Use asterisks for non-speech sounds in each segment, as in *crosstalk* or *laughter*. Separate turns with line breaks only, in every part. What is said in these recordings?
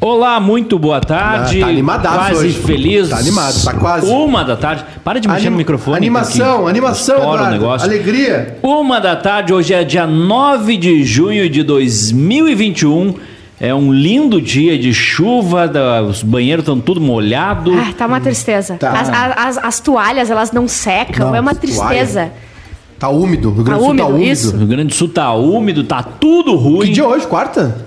Olá, muito boa tarde.
Ah, tá animadaço
Quase
hoje.
feliz.
Tá animado, tá quase.
Uma da tarde. Para de mexer
Anim-
no microfone.
Animação,
que
animação,
estoura o negócio.
Alegria.
Uma da tarde, hoje é dia 9 de junho de 2021. É um lindo dia de chuva, da- os banheiros estão tudo molhados.
Ah, tá uma tristeza.
Tá.
As, as- as toalhas, elas não secam.
Não,
é uma tristeza.
Tá úmido. O Rio Grande
Tá
Sul tá
úmido,
úmido.
isso.
Rio Grande do Sul tá úmido, tá tudo ruim.
Que dia é hoje? Quarta?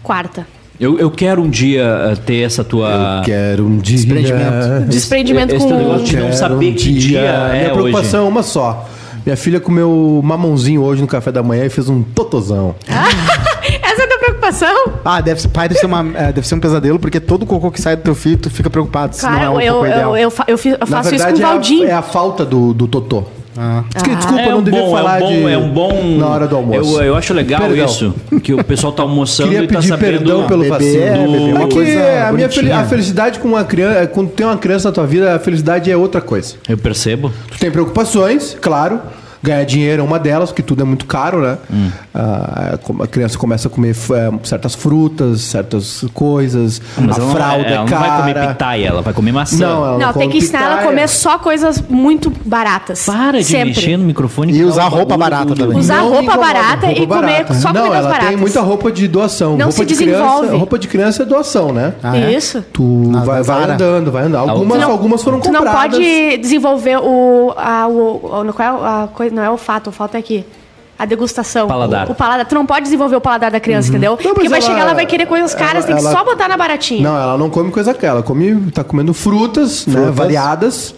Quarta.
Eu, eu quero um dia eh, ter essa tua.
Quero um dia.
Desprendimento.
Desprendimento
esse
com-
teu negócio de não saber
um
que dia é
Minha
hoje.
preocupação é uma só. Minha filha comeu mamãozinho hoje no café da manhã e fez um totozão. *laughs*
Essa é a tua preocupação?
Ah, deve ser, pai, deve ser, uma, é, deve ser um pesadelo, porque todo cocô que sai do teu filho, tu fica preocupado se não é
Claro,
o
eu,
cocô
eu,
ideal.
eu, eu eu
Na
faço isso com
verdade,
o
é a, é a falta do, do totô.
Ah.
Desculpa, desculpa,
É
eu não
um
devia
bom,
falar
é um bom,
de...
é um bom.
Na hora do almoço.
Eu, eu acho legal
Perdão.
isso. Que o pessoal tá almoçando
Queria
e tá
pedir
sabendo.
perdão pelo
Bebê,
vacilo.
é, bebê, uma
Porque
coisa
a, minha fel- a felicidade com uma criança, é, quando tem uma criança na tua vida, a felicidade é outra coisa.
Eu percebo.
Tu tem preocupações, claro. Ganhar dinheiro é uma delas, porque tudo é muito caro, né?
Hum.
Ah, a criança começa a comer eh, certas frutas, certas coisas.
Mas
a
ela não-
fralda
ela
é
não
cara.
vai comer pitaia, ela vai comer maçã.
Não, ela
Não, tem
come
que ensinar ela a comer só coisas muito baratas.
Para de
Sempre.
mexer no microfone.
E usar
tá
roupa barata também.
Usar
Não me
roupa
incomoda,
barata e comer só
Não,
comidas
ela
baratas.
tem muita roupa de doação.
Não
roupa
se
de
desenvolve.
Criança, roupa de criança é doação, né?
Ah, é?
Isso.
Tu vai, vai andando, vai andando. Algumas,
Tu não-
algumas foram
Tu não
compradas.
pode desenvolver o. A, o, o- qual é a coisa? Não é o fato, o fato é aqui. A degustação.
Paladar.
O, o paladar. Tu não pode desenvolver o paladar da criança, entendeu?
Não,
Porque vai
ela-
chegar, ela vai querer coisas caras, tem que
ela-
só botar na baratinha.
Não, ela não come coisa cara. Ela come, tá comendo frutas, né,
Frutas.
variadas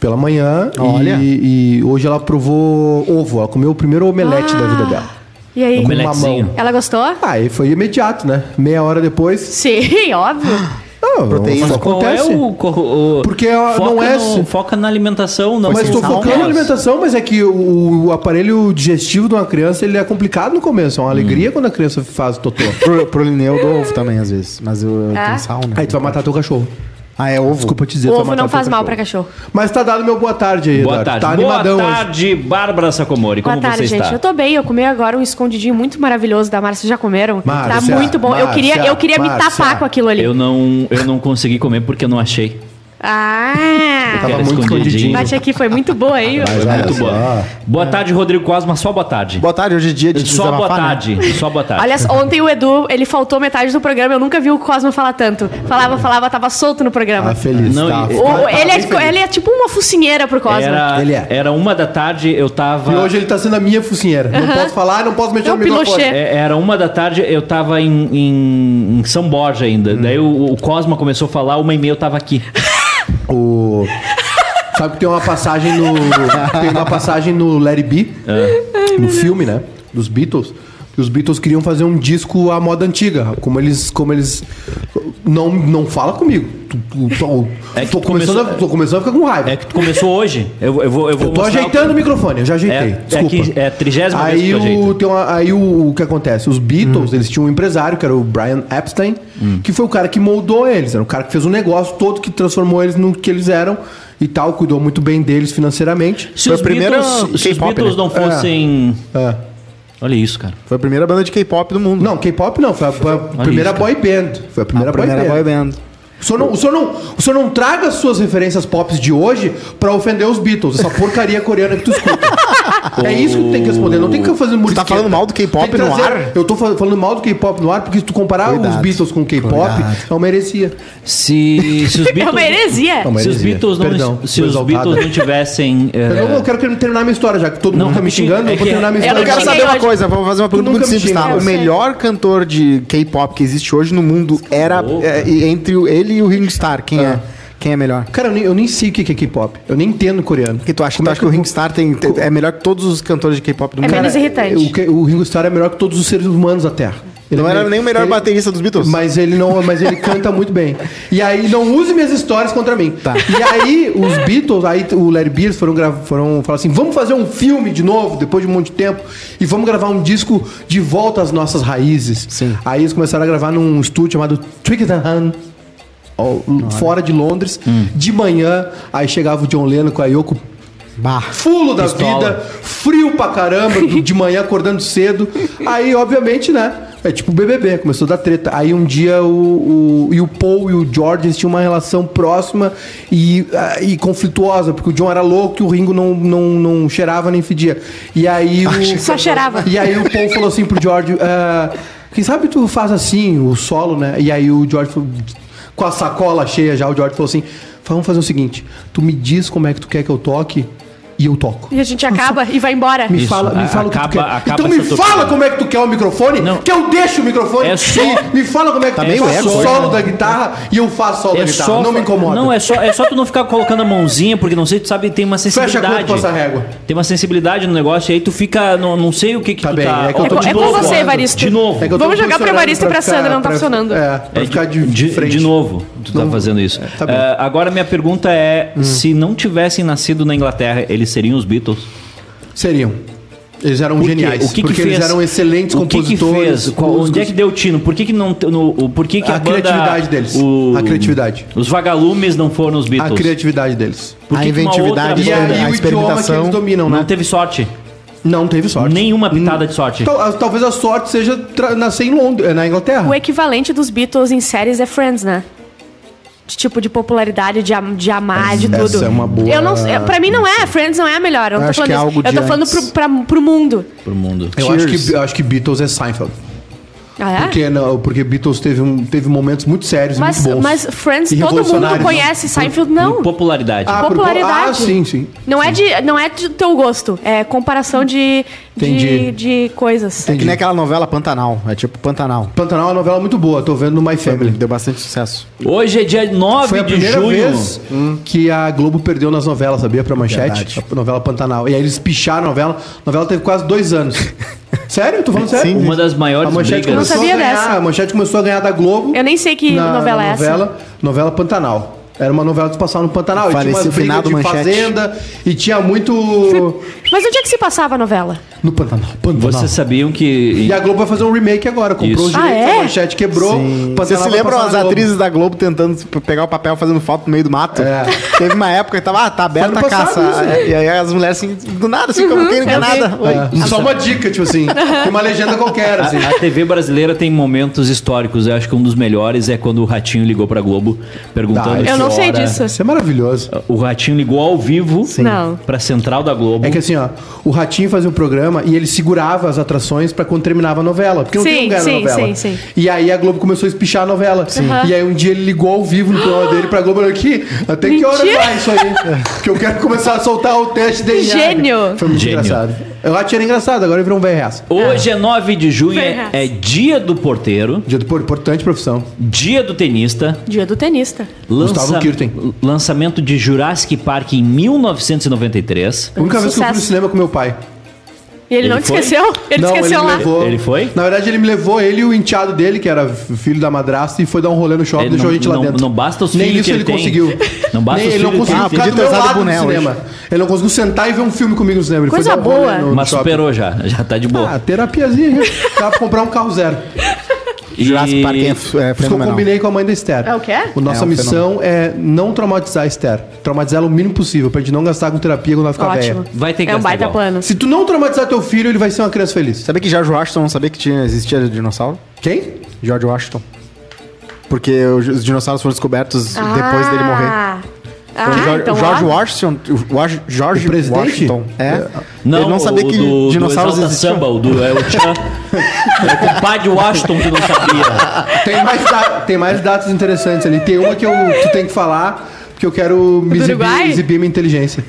pela manhã.
Olha.
E, e hoje ela provou ovo. Ela comeu o primeiro omelete
Ah.
da vida dela.
E aí?
Com
Omeletezinho.
mamão.
Ela gostou?
Ah, e foi imediato, né? Meia hora depois.
Sim, *laughs* óbvio.
Não,
Proteína.
isso
Qual
acontece.
é o, o- o-
Porque ela
foca
não é
no-
se-
foca na alimentação, não
Mas estou
sal,
focando na alimentação, mas é que o, o aparelho digestivo de uma criança ele é complicado no começo. É uma alegria quando a criança faz totô.
Pro, pro Lineu eu dou ovo também, às vezes. Mas eu, eu
Ah.
tenho sal, né?
Aí tu vai matar teu cachorro.
Ah, é ovo?
Desculpa te dizer.
Ovo não faz mal pra
cachorro. Mas tá dado meu boa tarde aí,
Boa
Eduardo.
tarde.
Tá animadão
Boa
hoje.
tarde, Bárbara Sacomori. Como
Boa tarde,
você
gente.
está?
Eu tô bem, eu comi agora um escondidinho muito maravilhoso da Márcia. Vocês já comeram?
Márcia,
tá muito bom. eu queria, eu queria me
Márcia.
tapar com aquilo ali.
Eu não, eu não consegui comer porque eu não achei.
Ah!
Tava
Era
muito escondidinho.
Bate aqui, foi muito boa aí. ó.
Foi
olha
muito boa. Boa tarde, Rodrigo Cosma. Só boa tarde.
Boa tarde, hoje é dia de
Só boa
né?
tarde. Só boa tarde.
Olha, ontem o Edu, ele faltou metade do programa. Eu nunca vi o Cosmo falar tanto. Falava, falava, tava solto no programa.
Ah, feliz.
Não,
tá.
O-
Tá
ele,
bem
é,
feliz.
ele é tipo uma focinheira pro Cosmo.
Era,
Ele é.
era uma da tarde, eu tava.
E hoje ele tá sendo a minha focinheira. Não posso falar, não posso mexer
É
no
o
microfone.
É, Era uma da tarde, eu tava em, em- em São Borja ainda. Daí o, o Cosma começou a falar, uma e meia eu tava aqui. *laughs*
O... Sabe que tem uma passagem no. tem uma passagem no Let It Be, no filme, né? Dos Beatles. Que os Beatles queriam fazer um disco à moda antiga. Como eles. Como eles. Não, não fala comigo. Tu- tu- tô,
É
tô,
tu
começando
começou-
a, tô começando a ficar com raiva.
É que tu começou hoje. Eu, eu vou, eu vou
eu tô ajeitando o microfone, eu já ajeitei.
É, é,
Desculpa.
é a trigésima que
Aí,
tu
o, tem uma- aí o, o que acontece? Os Beatles, eles tinham um empresário, que era o Brian Epstein, que foi o cara que moldou eles. Era o cara que fez o negócio todo, que transformou eles no que eles eram e tal, cuidou muito bem deles financeiramente.
Se
Foi
os
a primeira
Beatles, se os Beatles
né?
não fossem...
É.
Olha isso, cara.
Foi a primeira banda de K-pop do mundo.
Não, K-pop não, foi a, foi a primeira
isso,
boy band. Foi a primeira,
a primeira
boy,
boy
band. O senhor, não, o, senhor não, o senhor não traga as suas referências pop de hoje pra ofender os Beatles, essa porcaria coreana que tu escuta. é isso que tu tem que responder, não tem que fazer murisqueta.
tá falando mal do K-pop no ar?
Eu tô fa- falando mal do K-pop no ar, porque se tu comparar os
Cuidado.
Beatles com o K-pop,
Cuidado.
é uma heresia.
Se, se os *laughs*
É
Beatles...
uma heresia.
Se os
heresia.
Beatles não,
Perdão,
se os
exaltado.
Beatles não tivessem... é, *laughs*
Eu, não- eu quero terminar minha história, já que todo
Não,
mundo tá me
rapidinho,
xingando,
é
eu vou
que-
terminar minha
eu
Eu
história.
quero saber uma
hoje.
coisa, vou fazer uma pergunta
nunca
muito
me
simples, tá?
xingou.
O melhor cantor de K-pop que existe hoje no mundo era é, e entre o- ele e o Ringstar. Quem é? Quem é melhor?
Cara, eu nem, eu nem sei o que é K-pop. Eu nem entendo coreano.
O que tu acha?
Como
tu
é
acha que o
eu vou-
Ringstar tem, tem- é melhor que todos os cantores de K-pop do
É
mundo?
menos irritante.
O, que- o Ringo Starr é melhor que todos os seres humanos da Terra. Ele
Não
é
era nem o melhor
ele-
baterista dos Beatles?
Mas ele não, mas ele canta muito bem. E aí não use minhas histórias contra mim.
Tá.
E aí os Beatles, aí o Larry Beers foram foram falar assim, vamos fazer um filme de novo depois de um monte de tempo e vamos gravar um disco de volta às nossas raízes.
Sim.
Aí eles começaram a gravar num estúdio chamado Twickenham. Ó, Fora de Londres,
Hum.
de manhã, aí chegava o John Lennon com a Yoko
Bah.
fulo da
Pistola.
vida, frio pra caramba, de manhã acordando cedo. Aí, obviamente, né? É tipo BBB, começou da treta. Aí um dia o, o, e o Paul e o George eles tinham uma relação próxima e, ah, e conflituosa, porque o John era louco e o Ringo não, não, não cheirava nem fedia. E aí *laughs* o.
Só cheirava.
E aí o Paul falou assim pro George: ah, Quem sabe tu faz assim, o solo, né? E aí o George falou, com a sacola cheia já, o George falou assim: Vamos fazer o seguinte, tu me diz como é que tu quer que eu toque e eu toco.
E a gente acaba e vai embora.
Me
Isso,
fala, me
a-
fala o que tu
acaba-
quer.
acaba
então me
essa
fala como é que tu quer o microfone,
Não.
que eu deixo o microfone.
É só-
E me fala como é que
Tá
tu
meio
faz
eco
o
hoje,
solo
né?
da guitarra e eu faço solo da guitarra. não me incomoda.
Não, é só, é só tu não ficar colocando a mãozinha, porque não sei, tu sabe, tem uma
Fecha a
sensibilidade.
conta com essa régua.
Tem uma sensibilidade no negócio, e aí tu fica. Não, não sei o que que
Tá
tu
bem,
tá.
é que eu tô
É
de
com
novo
você,
agora.
Evaristo.
É que eu tô
Vamos jogar pro
posicionando
Evaristo pra
ficar-
Sandra, não tá
pra-
funcionando.
É, pra
É,
ficar de,
de,
frente.
de novo, tu tá fazendo isso.
tá bem. Hum.
É, agora minha pergunta é: se não tivessem nascido na Inglaterra, eles seriam os Beatles?
Seriam. Eles eram
Por
geniais.
O que que
porque
fez?
eles eram excelentes
o que que
compositores.
fez? Qual- onde é que deu tino? Por que que não no, o- por que que a,
A
banda-
criatividade deles.
o-
A criatividade.
Os vagalumes não foram os
A
Beatles.
criatividade deles.
Por
A
que que
inventividade
E
outra
o idioma que
experimentação
eles dominam,
não
né?
teve sorte?
Não teve sorte.
Nenhuma pitada de sorte.
Tal- Talvez a sorte seja nascer em Londres, na Inglaterra.
O equivalente dos Beatles em séries é Friends, né? De tipo de popularidade, de, de amar, de
Essa
tudo.
é uma boa-
Eu não, eu, pra mim não é, Friends não é a melhor. Eu não tô
Acho
falando
que é
Eu tô falando pro, pra, pro mundo.
Pro mundo.
Eu acho, que, eu acho que Beatles é Seinfeld.
Ah, é?
Porque, não, porque Beatles teve, um, teve momentos muito sérios
Mas,
e muito bons.
mas Friends, todo mundo
revolucionários,
conhece. Seinfeld,
Por
não.
popularidade.
Ah, por-
popularidade.
Ah, sim, sim.
Não é, de, não é de teu gosto. É comparação de, de,
Entendi.
de coisas.
É que nem aquela novela Pantanal. É tipo Pantanal.
Pantanal é uma novela muito boa. Tô vendo no My Family.
Deu bastante sucesso.
Hoje é dia 9
Foi a
de
primeira
junho.
vez que a Globo perdeu nas novelas, sabia? Pra Manchete.
Verdade.
A novela Pantanal. E aí eles picharam a novela. A novela teve quase dois anos. *laughs* sério? Tô falando sério?
Sim.
Uma das
A
maiores
Manchete
brigas.
começou
não sabia
a ganhar,
dessa.
A Manchete começou a ganhar da Globo.
Eu nem sei que
na-
novela é essa.
novela, Novela Pantanal. Era uma novela que se passava no Pantanal. E tinha brigas
finado
de
Manchete.
fazenda. E tinha muito...
Mas onde é que se passava a novela?
No Pantanal. Pantanal.
Vocês sabiam que.
E a Globo vai fazer um remake agora. Comprou
Isso.
os direitos,
Ah, é?
a Manchete quebrou.
Vocês se lembram as atrizes da Globo tentando pegar o papel fazendo foto no meio do mato?
É.
Teve uma época que tava, ah, tá aberta a caça.
isso.
E aí as mulheres assim, do nada, assim, como quem não quer nada.
É, Só uma dica, tipo assim. *laughs* Uma legenda qualquer, assim.
A, a TV brasileira tem momentos históricos. Eu acho que um dos melhores é quando o Ratinho ligou pra Globo perguntando.
Eu não sei disso.
Isso é maravilhoso.
O Ratinho ligou ao vivo
Não.
pra central da Globo.
É que assim, ó, o Ratinho fazia um programa e ele segurava as atrações pra quando terminava a novela. Porque não
Sim,
tem lugar na
sim,
novela.
sim, sim.
E aí a Globo começou a espichar a novela.
Aham.
E aí um dia ele ligou ao vivo no programa dele pra Globo e falou aqui, até que hora vai isso aí? *laughs* que eu quero começar a soltar o teste de DNA.
Gênio.
Foi muito
Gênio.
engraçado. O Ratinho era engraçado, agora virou um velho reaça.
Hoje é 9 de junho, é, é dia do porteiro,
Dia do pô, importante profissão.
dia do tenista,
Dia do tenista.
Gustavo Kirten.
lançamento de Jurassic Park em 1993.
A única vez que eu fui no
Sucesso.
cinema com meu pai.
E ele,
Ele
não te
foi?
esqueceu? Ele
Não,
te esqueceu
ele
lá.
me levou.
Ele foi?
Na verdade, ele me levou, ele e o enteado dele, que era filho da madrasta, e foi dar um rolê no shopping e deixou
não-
a gente lá
não-
dentro.
não basta os
Nem
filhos
isso
que
ele
ele tem.
conseguiu.
Não basta
Nem
os
ele não conseguiu
ele
ficar do meu
usado
lado no
hoje.
cinema. Ele não conseguiu sentar e ver um filme comigo no cinema. Ele
Coisa
foi dar um
boa.
no- no
Mas
shopping.
superou já, já tá de boa.
Ah, terapiazinha. Dá pra comprar um carro zero.
E-
Jurassic Park é, é
Por isso que eu
fenomenal.
combinei com a mãe da Esther.
É o quê?
O nossa
É um
missão é não traumatizar a Esther. Traumatizar ela o mínimo possível, pra gente não gastar com terapia quando ela ficar
Ótimo.
velha.
Vai ter que
É um
gastar
baita
igual.
plano.
Se tu não traumatizar teu filho, ele vai ser uma criança feliz.
Sabia que George Washington não sabia que tinha, existia dinossauro?
Quem?
George Washington. Porque os os dinossauros foram descobertos depois dele morrer.
Ah,
Então,
ah
George,
então
George. Washington, o Wаш- George
O presidente?
Washington, é.
Não,
ele não sabia
o
que
do,
dinossauros
do
existiam.
Samba, o do é o *laughs* Tchan. é o compadre Washington que não sabia.
Tem mais, da- tem mais datas interessantes ali. Tem uma que eu, tu tem que falar, porque eu quero me exibir,
Uruguai?
exibir minha inteligência.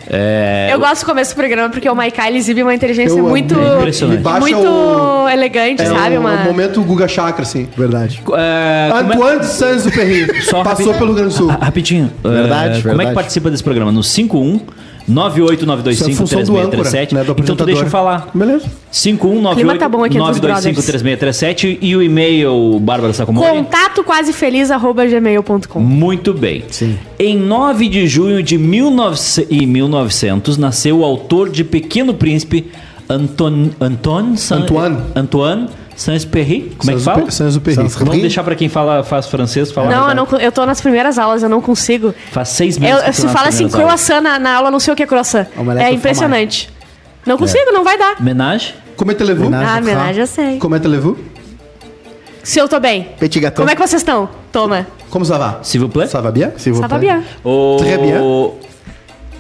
Eu gosto do começo do programa porque o Maikai ele exibe uma inteligência
Eu amo.
muito,
É
impressionante.
Baixa
muito
o-
elegante,
É
sabe?
um,
Uma...
um momento Guga Chakra, assim.
Verdade.
É, como é-
Antoine de Saint-Exupéry
Só
passou
rapi-
pelo Rio Grande do Sul.
Ah, Rapidinho.
Verdade,
é, Como é que
verdade.
participa desse programa? No 51
Isso é
989253637.
né,
então tu deixa eu falar.
Beleza.
51
clima tá bom aqui entre os brothers.
9253637 e o e-mail Bárbara Sacomori.
Contato quase feliz arroba gmail.com.
Muito bem.
Sim.
Em 9 de junho de 1900 e 1900 nasceu o autor de Pequeno Príncipe, Anton, Anton
Antoine.
Antoine Saint-Exupéry. Como é que fala?
Saint-Exupéry.
Vamos deixar pra quem fala, faz francês falar.
Não, eu, não, eu tô nas primeiras aulas, eu não consigo.
Faz seis meses
Eu,
que
se fala assim, croissant na, na aula, eu não sei o que é croissant. É impressionante. Não consigo, não vai dar.
Menage?
Como é Televu?
Menage.
Ah, homenagem eu sei.
Como é Televu?
Se eu tô bem.
Petit gâteau.
Como é que vocês estão? Toma.
Como ça va?
S'il vous plaît?
Ça va bien?
Se vous
Ça va
plaît.
bien.
O...
Très bien.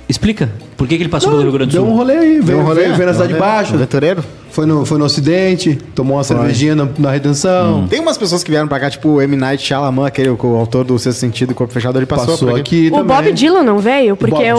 Explica. Por que, que ele passou pelo Rio Grande do
Deu
Sul?
um rolê aí, veio,
Deu um rolê,
veio, na Cidade. Baixa,
Aventureiro.
Foi no, foi no Ocidente, tomou uma cervejinha na, na Redenção,
Tem umas pessoas que vieram pra cá, tipo o M. Night Shyamalan, aquele o, o autor do Sexto Sentido e Corpo Fechado, ele passou,
passou,
por
aqui
O
também.
Bob Dylan não veio, porque o,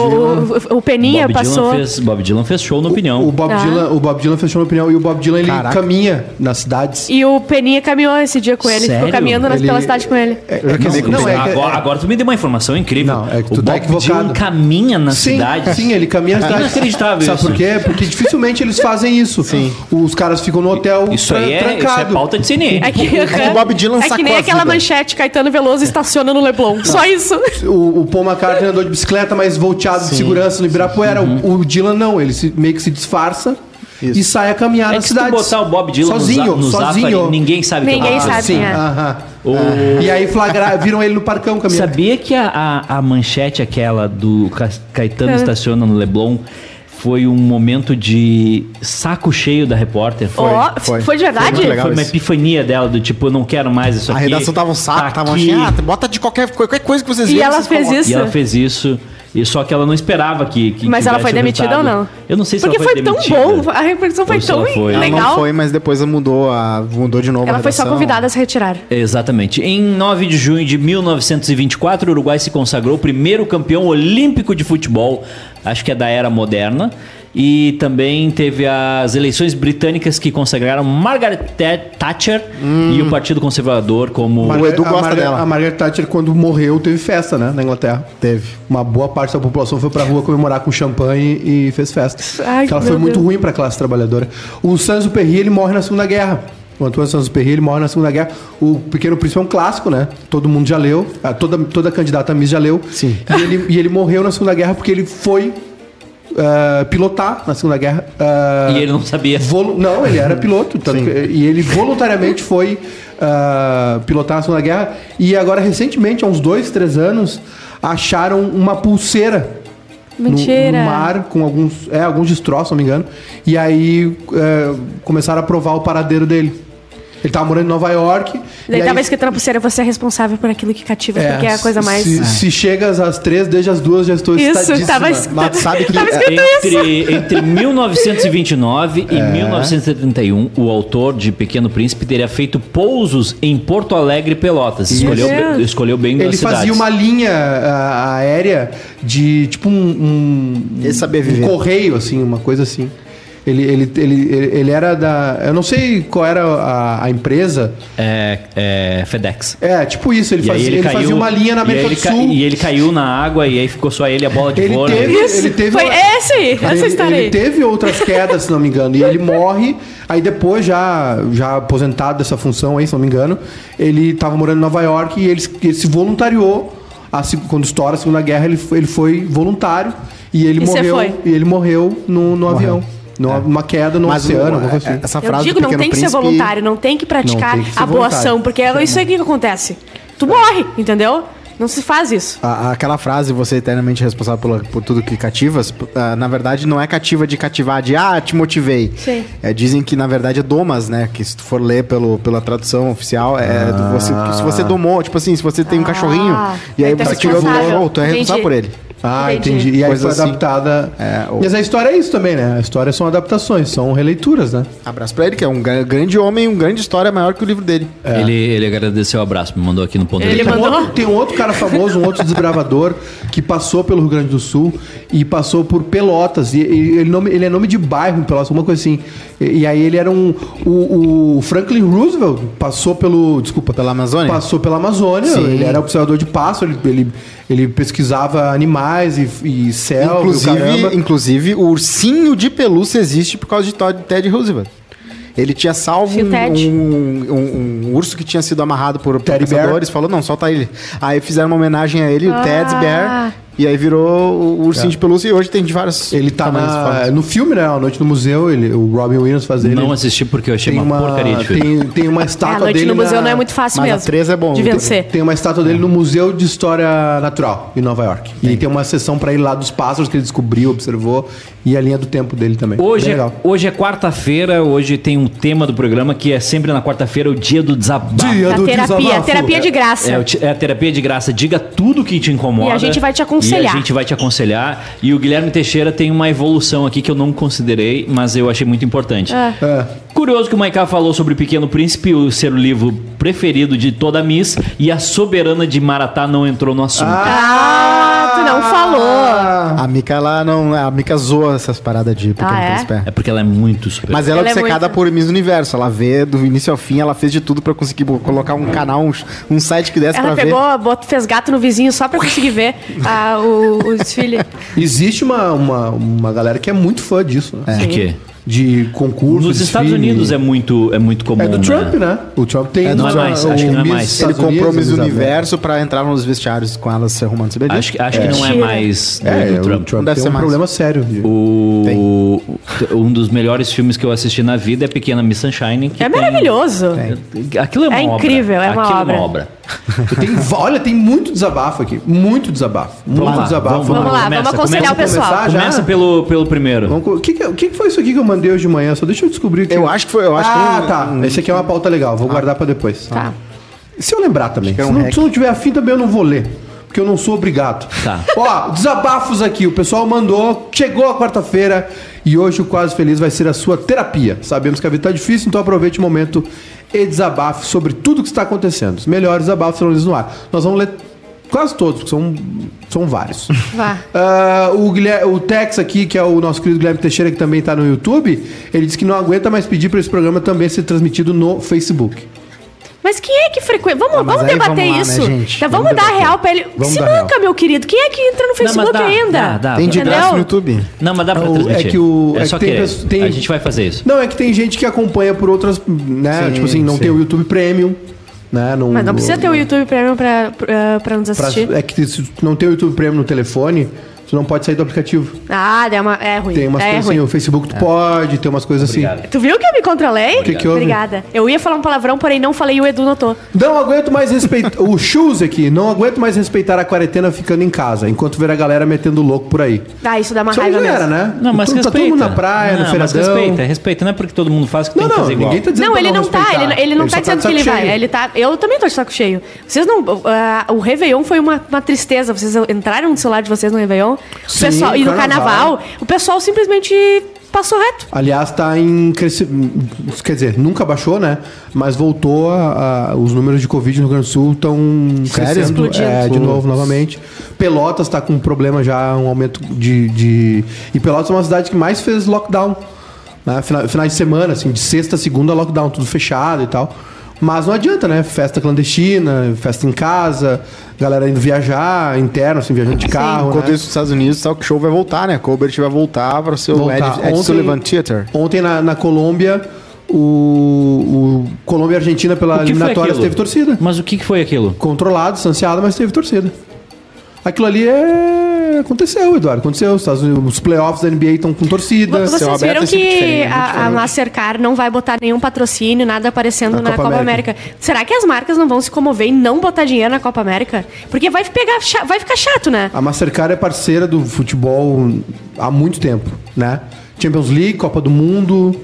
o, o Peninha
Bob
passou.
Dylan, fez, Bob Dylan fez show no Opinião.
O Bob,
Ah.
Dylan, o Bob Dylan fechou na opinião e o Bob Dylan ele
Caraca.
caminha nas cidades.
E o Peninha caminhou esse dia com ele.
Sério?
Ficou caminhando nas,
Ele-
pela cidade com ele.
É,
quis
não, não, é
agora,
é-
agora tu me deu uma informação incrível.
Não, é que tu
o
tá
Bob
equivocado.
Dylan caminha na
Sim,
cidade.
sim, ele caminha na cidade.
Inacreditável
Sabe
isso.
por quê? Porque dificilmente eles fazem isso. Sim. Os caras ficam no hotel
Isso aí é, isso é
trancado.
pauta de cine.
É que,
que o Bob Dylan
é que nem aquela
vida.
manchete Caetano Veloso estaciona no Leblon. Só isso.
O, o Paul McCartney andou de bicicleta, mas volteado de segurança no Ibirapuera. O, o Dylan não, ele se- meio que se disfarça
Isso.
e sai a caminhar
É se tu
cidades.
botar o Bob Dylan
sozinho,
no,
sozinho.
Zafari, ninguém sabe que
Ninguém
é
sabe.
Sim,
quem é.
aham.
O-
E aí flagra, viram ele no parcão caminhando.
Sabia que a, a, a manchete aquela do Ca- Caetano estaciona no Leblon foi um momento de saco cheio da repórter?
Ó,
foi.
foi. de verdade?
Foi.
Foi uma
isso.
epifania dela, do tipo, eu não quero mais isso
A
aqui.
redação tava um saco,
Tá
tava
aqui.
assim, ah, bota de qualquer, qualquer coisa que vocês
E ela
vocês
fez
colocam.
isso?
E ela fez isso, e só que ela não esperava que. que
Mas ela foi demitida
resultado.
ou não?
Eu não sei se
Porque
ela foi,
foi tão
demitida.
bom. A repercussão foi tão
ela foi.
Ela
legal.
não foi, mas depois mudou, a, mudou de novo
Ela
a
foi só convidada a se retirar.
Exatamente. Em 9 de junho de 1924, o Uruguai se consagrou o primeiro campeão olímpico de futebol, acho que é da era moderna. E também teve as eleições britânicas que consagraram Margaret Th- Thatcher e o Partido Conservador como.
O Edu
a
gosta
Margaret-
dela.
A Margaret Thatcher, quando morreu, teve festa, né? Na Inglaterra.
Teve.
Uma boa parte da população foi pra rua comemorar com champanhe e fez festa.
Ai,
Porque ela foi muito
Deus.
ruim pra classe trabalhadora. O Saint-Exupéry, ele morre na Segunda Guerra. O Antoine Saint-Exupéry, ele morre na Segunda Guerra. O Pequeno Príncipe é um clássico, né? Todo mundo já leu. Ah, Toda, toda candidata a Miss já leu.
Sim.
E ele, e ele morreu na Segunda Guerra porque ele foi ah, pilotar na Segunda Guerra. ah,
E ele não sabia.
Não, ele era *laughs* piloto. tanto que- e ele voluntariamente foi ah, pilotar na Segunda Guerra. E agora, recentemente, há uns dois, três anos, acharam uma pulseira no-. No, mar com alguns, é, alguns destroços, se não me engano. E aí começaram a provar o paradeiro dele. Ele tava morando em Nova York.
Daí tava
aí,
escrito na pulseira, você é responsável por aquilo que cativa,
é,
porque é a coisa mais...
Se, se chegas às três, desde as duas já estou
Isso,
excitadíssima.
tava escrito,
Mas sabe que-
tava escrito isso.
Entre, entre 1929
É.
e 1971, o autor de Pequeno Príncipe teria feito pousos em Porto Alegre e Pelotas. Escolheu, escolheu bem
Ele fazia
cidades.
uma linha ah, aérea de tipo um, um, um correio, assim, uma coisa assim. Ele, ele, ele, ele, ele era da. Eu não sei qual era a, a empresa.
É, é, FedEx.
É, tipo isso, ele,
E
fazia, ele fazia uma linha na
e
América
ele
do
ca-
Sul.
E ele caiu na água e aí ficou só ele e a bola de
Ele
vôlei.
teve-
Isso,
ele teve
foi
uma-
esse aí, essa
ele,
história
ele
aí.
teve outras quedas, se não me engano, e ele morre. Aí depois, já, já aposentado dessa função aí, se não me engano, ele estava morando em Nova York e ele, se- ele se voluntariou. a quando estoura a Segunda Guerra, ele, foi- ele foi voluntário e ele
E você
morreu.
foi?
E ele morreu no, no avião. Numa, numa queda no
Mas
oceano, coisa
é-
assim.
essa
Eu
frase
digo,
do
não tem que ser voluntário, não tem que praticar
tem que
a boa
voluntário.
ação, porque é isso aí que acontece. Tu morre, entendeu? Não se faz isso.
A- aquela frase, você é eternamente responsável por, por tudo que cativas, ah, na verdade não é cativa de cativar, de ah, te motivei.
Sim.
É, dizem que na verdade é domas, né? Que se tu for ler pelo, pela tradução oficial, é do- você, se você domou, tipo assim, se você tem um
Ah,
cachorrinho e aí
então é
você criou do oh, tu é responsável por ele.
Ah,
Entendi.
entendi. E aí
Coisa
foi
assim.
adaptada.
É, o-
Mas a história é isso também, né? A história são adaptações, são releituras, né?
Abraço pra ele, que é um gra- grande homem, um grande história maior que o livro dele.
Ele, ele agradeceu o abraço, me mandou aqui no ponto
Ele mandou?
outro, tem um outro cara famoso, um outro desbravador, que passou pelo Rio Grande do Sul e passou por Pelotas. E, e ele, nome, ele é nome de bairro em Pelotas, alguma coisa assim. E, e aí ele era um. O, o Franklin Roosevelt passou pelo. Desculpa.
Pela Amazônia?
Passou pela Amazônia.
Sim.
Ele era observador de pássaro, ele, ele, ele pesquisava animais e, e e o caramba.
Inclusive, inclusive, o ursinho de pelúcia existe por causa de Todd- Ted Roosevelt. Ele tinha salvo um,
Ted.
um- um- um urso que tinha sido amarrado por
Teddy
caçadores, falou, não, solta ele. Aí fizeram uma homenagem a ele, o
Ah.
Ted's Bear, E aí virou o ursinho de pelúcia e hoje tem de vários
Ele tá na, no filme, né? A Noite no Museu, ele, o Robin Williams faz ele.
Não assisti porque eu achei
tem
uma,
uma,
porcaria de filme.
tem, tem uma *laughs*
É, a
estátua
noite
dele
no museu
na-
não é muito fácil
mas a
mesmo.
três é bom.
De
Tem-
vencer.
Tem uma estátua dele no Museu de História Natural, em Nova York. E tem uma sessão pra ir lá dos pássaros que ele descobriu, observou, e a linha do tempo dele também.
Hoje é,
legal.
hoje é quarta-feira, hoje tem um tema do programa que é sempre na quarta-feira, o dia do desabafo.
Dia
A
do
terapia,
desabafo.
terapia de graça.
É, é a terapia de graça. Diga tudo que te incomoda.
E a gente vai te aconselhar.
E a gente vai te aconselhar. E o Guilherme Teixeira tem uma evolução aqui que eu não considerei, mas eu achei muito importante.
É.
É.
Curioso que o Maiká falou sobre o Pequeno Príncipe, o ser o livro preferido de toda a Miss, e a Soberana de Maratá não entrou no assunto.
Ah, não falou.
A Mika, ela não. A Mika zoa essas paradas de pequeno
Ah, é?
príncipe. é.
É porque ela é muito super.
Mas ela é
Ela é
obcecada
muito-
por Miss Universo. Ela vê do início ao fim, ela fez de tudo pra conseguir bo- colocar um canal, um, um site que desse
Ela
pra
pegou, bot- fez gato no vizinho só pra conseguir ver ah, o, o desfile.
Existe uma, uma, uma galera que é muito fã disso, né?
De quê?
De concurso.
Nos Estados
desfile.
Unidos é muito, é muito comum.
É do Trump, né? O Trump tem.
É
Não é
o
mais, acho que não é mais.
Ele comprou Miss. Universo pra entrar nos vestiários com elas se arrumando. Você
Acho, que- acho que não é mais do,
É,
do
o
Trump.
Trump
Deve
tem
ser
um
mais.
problema sério. de-
O, um dos melhores filmes que eu assisti na vida é Pequena Miss Sunshine. que
É
tem-
maravilhoso.
Aquilo é uma
É
obra.
incrível, é uma
Aquilo
obra.
É uma obra.
Tem, olha, tem muito desabafo aqui. Muito desabafo. Muito
Vamos lá,
desabafo.
Vamos lá, vamos aconselhar o pessoal.
Começa pelo, pelo primeiro.
Vamos O que, que, foi isso aqui que eu mandei hoje de manhã? Só deixa eu descobrir aqui.
Eu acho que foi. Eu acho
ah,
que um-
tá.
um-
Esse aqui é uma pauta legal. Vou guardar pra depois.
Tá.
Se eu lembrar também.
que era
Se
um
não, se não tiver afim, também eu não vou ler. Porque eu não sou obrigado.
Tá.
Ó, desabafos aqui. O pessoal mandou. Chegou a quarta-feira. E hoje o Quase Feliz vai ser a sua terapia. Sabemos que a vida tá difícil, então aproveite o momento e desabafe sobre tudo que está acontecendo. Os melhores desabafos serão lidos no ar. Nós vamos ler quase todos, porque são, são vários.
Vá.
Ah, o, Guilherme, o Tex aqui, que é o nosso querido Guilherme Teixeira, que também está no YouTube, ele disse que não aguenta mais pedir para esse programa também ser transmitido no Facebook.
Mas quem é que frequenta? Vamos,
Ah,
vamos debater
vamos lá, né,
isso.
gente?
Então,
Vamos
vamos, dar
debater.
real pra ele.
Vamos
Se
dar
nunca,
real.
meu querido, quem é que entra no Facebook
dá,
ainda?
dá, dá.
Tem de graça no YouTube.
Não, mas dá pra
É
transmitir.
é que o-
É
é
só
que tem tem-
A gente vai fazer isso.
Não, é que tem gente que acompanha por outras, né?
Sim,
tipo assim, não
sim.
tem o YouTube Premium, né? Não,
Mas não precisa ter o YouTube Premium pra, pra, pra nos
pra-
assistir.
é que se não tem o YouTube Premium no telefone, tu não pode sair do aplicativo.
Ah, é, uma, é ruim.
Tem umas
é
coisas
ruim.
assim, o Facebook tu pode, tem umas coisas
Obrigado.
assim.
Tu viu que eu me controlei?
que que houve?
Obrigada. Eu ia falar um palavrão, porém não falei e o Edu notou.
Não aguento mais respeitar. *laughs* o Shoes aqui, não aguento mais respeitar a quarentena ficando em casa, enquanto ver a galera metendo louco por aí.
Ah, isso dá uma
Isso aí
raiva
já
mesmo.
né?
Não, mas
tá,
respeita.
Tá todo mundo na praia,
não,
no
mas
feiradão.
respeita, respeita. Não é porque todo mundo faz que
Não,
tem que
não,
fazer igual.
ninguém tá dizendo
Não, ele não tá,
respeitar.
ele, ele não
só
tá dizendo
de
que ele vai. Ele tá. Eu também tô de saco cheio. Vocês não. ah, o Réveillon foi uma, uma tristeza. Vocês entraram no celular de vocês no Réveillon.
Sim,
pessoal, e no
carnaval.
o pessoal simplesmente passou reto.
Aliás, tá em crescimento. Quer dizer, nunca baixou, né? Mas voltou a, a- os números de Covid no Rio Grande do Sul estão crescendo é, de novo, novamente. Pelotas tá com um problema já, um aumento de, de. E Pelotas é uma cidade que mais fez lockdown. Né? Final, finais de semana, assim, de sexta a segunda, lockdown, tudo fechado e tal. Mas não adianta, né? Festa clandestina, festa em casa, galera indo viajar, interno, assim, viajando de carro.
Enquanto
né?
isso, nos Estados Unidos, o show vai voltar, né? Colbert vai voltar para o seu
Voltar.
Ed, Ed
Ontem-
Sullivan Theater.
Ontem na, na Colômbia, o, o Colômbia e Argentina pela eliminatória teve torcida.
Mas o que que foi aquilo?
Controlado, distanciado, mas teve torcida. Aquilo ali é. Aconteceu, Eduardo. Aconteceu. Os, Estados Unidos- os playoffs da NBA estão com torcida.
Vocês viram
é sempre
que
é
a, a. Mastercard não vai botar nenhum patrocínio, nada aparecendo
Na
na,
Copa
Copa,
América.
América. Será que as marcas não vão se comover e não botar dinheiro na Copa América? Porque vai, pegar, vai ficar chato, né?
A Mastercard é parceira do futebol há muito tempo, né? Champions League, Copa do Mundo,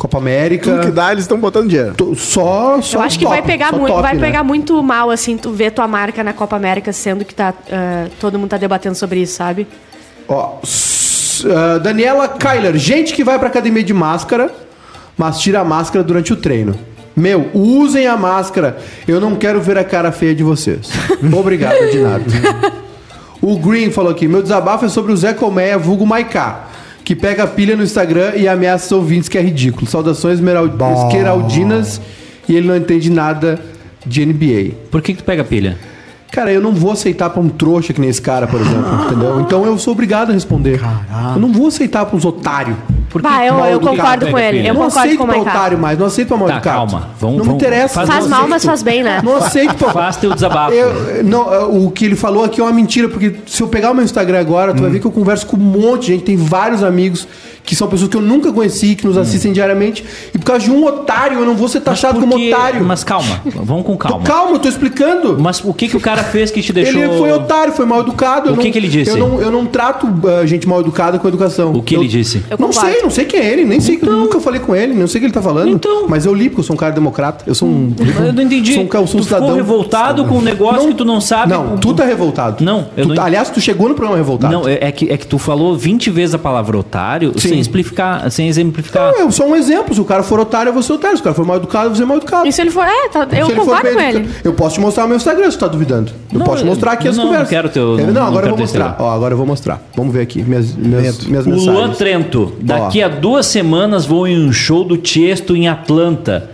Copa América.
Tudo que dá, eles estão botando dinheiro.
To- Só, só
Eu acho que
top,
vai pegar, muito,
top,
vai
né?
pegar muito mal, assim, tu ver tua marca na Copa América, sendo que tá, ah, todo mundo tá debatendo sobre isso, sabe?
Ó, ah, Daniela Kyler, gente que vai pra academia de máscara, mas tira a máscara durante o treino. Meu, usem a máscara. Eu não quero ver a cara feia de vocês. *laughs* Obrigado, de nada. O Green falou aqui: meu desabafo é sobre o Zé Colmeia, vulgo Maiká, que pega pilha no Instagram e ameaça os ouvintes, que é ridículo. Saudações esmeral- esqueraldinas e ele não entende nada de NBA.
Por que que tu pega pilha?
Cara, eu não vou aceitar pra um trouxa que nem esse cara, por exemplo, entendeu? Então eu sou obrigado a responder. Eu não vou aceitar pra uns otários.
Por que
Bah, eu, eu concordo com ele. Eu
não
concordo
aceito
com o
pra
Maiká.
otário mais, não aceito pra mal
Tá,
educado.
calma. Vamos-
não
vamos-
me interessa.
faz-
não
Faz mal,
aceito.
mas faz bem, né?
Não aceito, pô.
Faz teu desabafo.
Eu- não, o que ele falou aqui é uma mentira, porque se eu pegar o meu Instagram agora,
Hum.
tu vai ver que eu converso com um monte de gente, tem vários amigos que são pessoas que eu nunca conheci, que nos assistem diariamente, e por causa de um otário, eu não vou ser taxado como
Porque-
otário.
Mas calma, vamos com
Tô-
calma.
calma, eu tô explicando.
Mas o que, que o cara fez que te deixou.
Ele foi otário, foi mal educado. eu
O que
não-
que ele disse?
Eu não, eu não trato ah, gente mal educada com educação.
O que
Eu-
ele disse?
Eu
não sei, não sei quem é ele, nem sei, eu nunca falei com ele, não sei o que ele tá falando.
Então.
Mas eu li, porque eu sou um cara democrata. Eu sou um.
Eu não entendi.
Sou um, sou um
tu ficou
cidadão.
revoltado com um negócio que tu não sabe.
Não, tu tá revoltado.
Não, eu
Tu-
não-
Aliás, tu chegou no programa revoltado.
Não, é, é que, é que tu falou 20 vezes a palavra otário
Sim.
sem explicar, sem exemplificar.
Não, é só um exemplo. Se o cara for otário, eu vou ser otário. Se o cara for mal educado, eu vou ser mal educado.
E se ele for. É, tá- eu
Se ele for
concordo
bem
com ele.
Eu posso te mostrar o meu Instagram se tu tá duvidando. Eu
Não,
posso te mostrar aqui as
não,
conversas.
não quero teu- não-
Não,
não
agora eu
quero
vou
teu
mostrar. Ó, agora eu vou mostrar. Vamos ver aqui minhas, minhas, minhas
O Luan
mensagens.
Trento, daqui a duas semanas vou em um show do Tiesto em Atlanta.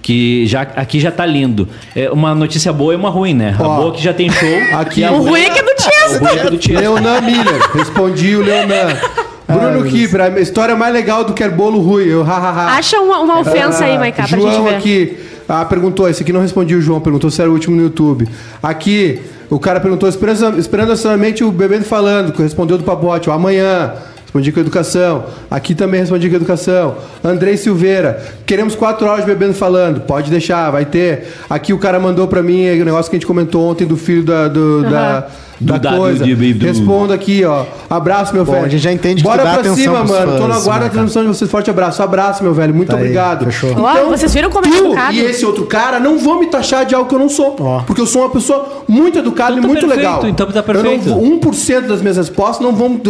Que já, aqui já tá lindo. É uma notícia boa e uma ruim, né? A
Ó,
boa é que já tem show.
aqui-
e a
O
ruim é que é do Tiesto. *laughs*
O ruim é que é do Tiesto.
Leonan Miller. Respondi o Leonan. *laughs* Bruno Kipper, a história mais legal do que é bolo ruim. Eu, hahaha.
Acha uma, uma ofensa aí, Maiká, pra
João
gente ver.
aqui. Ah, perguntou, esse aqui não respondi o João, perguntou se era o último no YouTube. Aqui, o cara perguntou, esperando, esperando ansiosamente o bebê falando, que respondeu do papote, amanhã. Respondi com educação. Aqui também respondi com educação. Andrei Silveira. Queremos quatro horas de bebendo falando. Pode deixar, vai ter. Aqui o cara mandou pra mim o negócio que a gente comentou ontem do filho da, do, da,
Do
da
dado
coisa.
de- do-
Respondo aqui, ó. Abraço, meu
Bom,
velho.
a gente já entende que
Bora
tu dá
pra cima, mano. Tô
fãs,
na guarda da
Marca.
transmissão de vocês. Forte abraço. Abraço, meu velho. Muito
Tá aí,
obrigado.
fechou.
Ó, vocês viram como é
tu
educado?
E esse outro cara não vão me taxar de algo que eu não sou.
Ó.
Porque eu sou uma pessoa muito educada
Então
e
tá
muito
perfeito,
legal.
então tá
Eu não
perfeito.
vou- 1% das minhas respostas não vão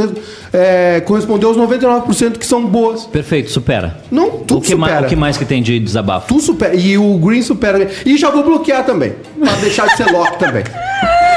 é, corresponder aos 99% que são boas.
Perfeito, supera.
Não,
o
tudo
que, mais,
supera.
o que mais que tem de desabafo?
Tu supera. E o Green supera. E já vou bloquear também. Pra deixar de ser lock também.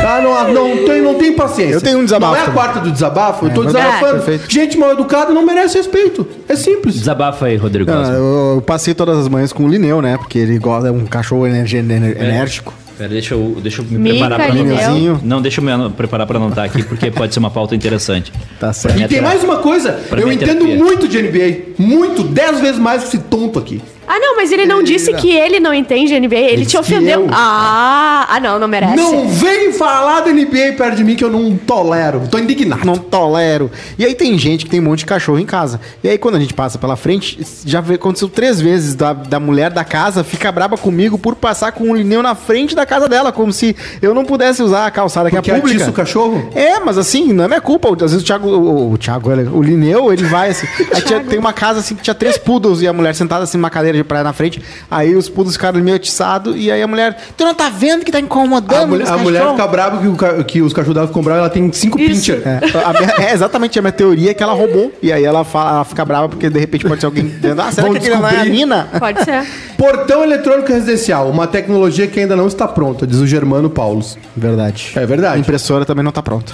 Ah, não, não, tem, não tem paciência.
Eu tenho um desabafo
Não é a
também.
quarta do desabafo, eu tô
verdade.
desabafando.
Perfeito.
Gente mal educada não merece respeito. É simples.
Desabafa aí, Rodrigo.
Não,
Cosma.
eu, eu passei todas as manhãs com o Lineu, né? Porque ele gosta, é um cachorro energi- ener- enérgico.
Pera, deixa eu, deixa eu me
Mica,
preparar pra
Lineu.
anotar.
Lineuzinho.
Não, deixa eu me ano- preparar pra anotar aqui, porque pode ser uma pauta interessante. *laughs*
Tá certo.
E tem mais uma coisa,
Pra
eu
minha
entendo
terapia.
muito de NBA. Muito, dez vezes mais que esse tonto aqui.
Ah, não, mas ele não disse que ele não entende NBA. Ele,
disse
te ofendeu. Ah, ah, não, não merece.
Não vem falar da NBA perto de mim que eu não tolero. Tô indignado.
Não tolero. E aí tem gente que tem um monte de cachorro em casa. E aí quando a gente passa pela frente, já aconteceu três vezes da, da mulher da casa fica braba comigo por passar com o Lineu na frente da casa dela, como se eu não pudesse usar a calçada que
Porque
é pública.
o cachorro?
É, mas assim, não é minha culpa. Às vezes o Thiago, o, o Thiago, o Lineu, ele vai assim. *laughs* Aí tinha- tem uma casa assim que tinha três poodles e a mulher sentada assim numa cadeira de praia na frente. Aí os poodles ficaram meio atiçados e aí a mulher, tu não tá vendo que tá incomodando
A, mulher, a mulher
cachorros?"
fica brava que, o ca- que os cachorros dela ficam bravos, ela tem cinco
Isso.
É, a minha- é exatamente a minha teoria que ela roubou. E aí ela, fala, ela fica brava porque de repente pode ser alguém dizendo: Ah, será
Vão
que aquele não é a
descobrir.
mina? *laughs*
Pode ser.
Portão eletrônico residencial, uma tecnologia que ainda não está pronta, diz o Germano Paulos.
Verdade.
É verdade.
A impressora também não tá pronta.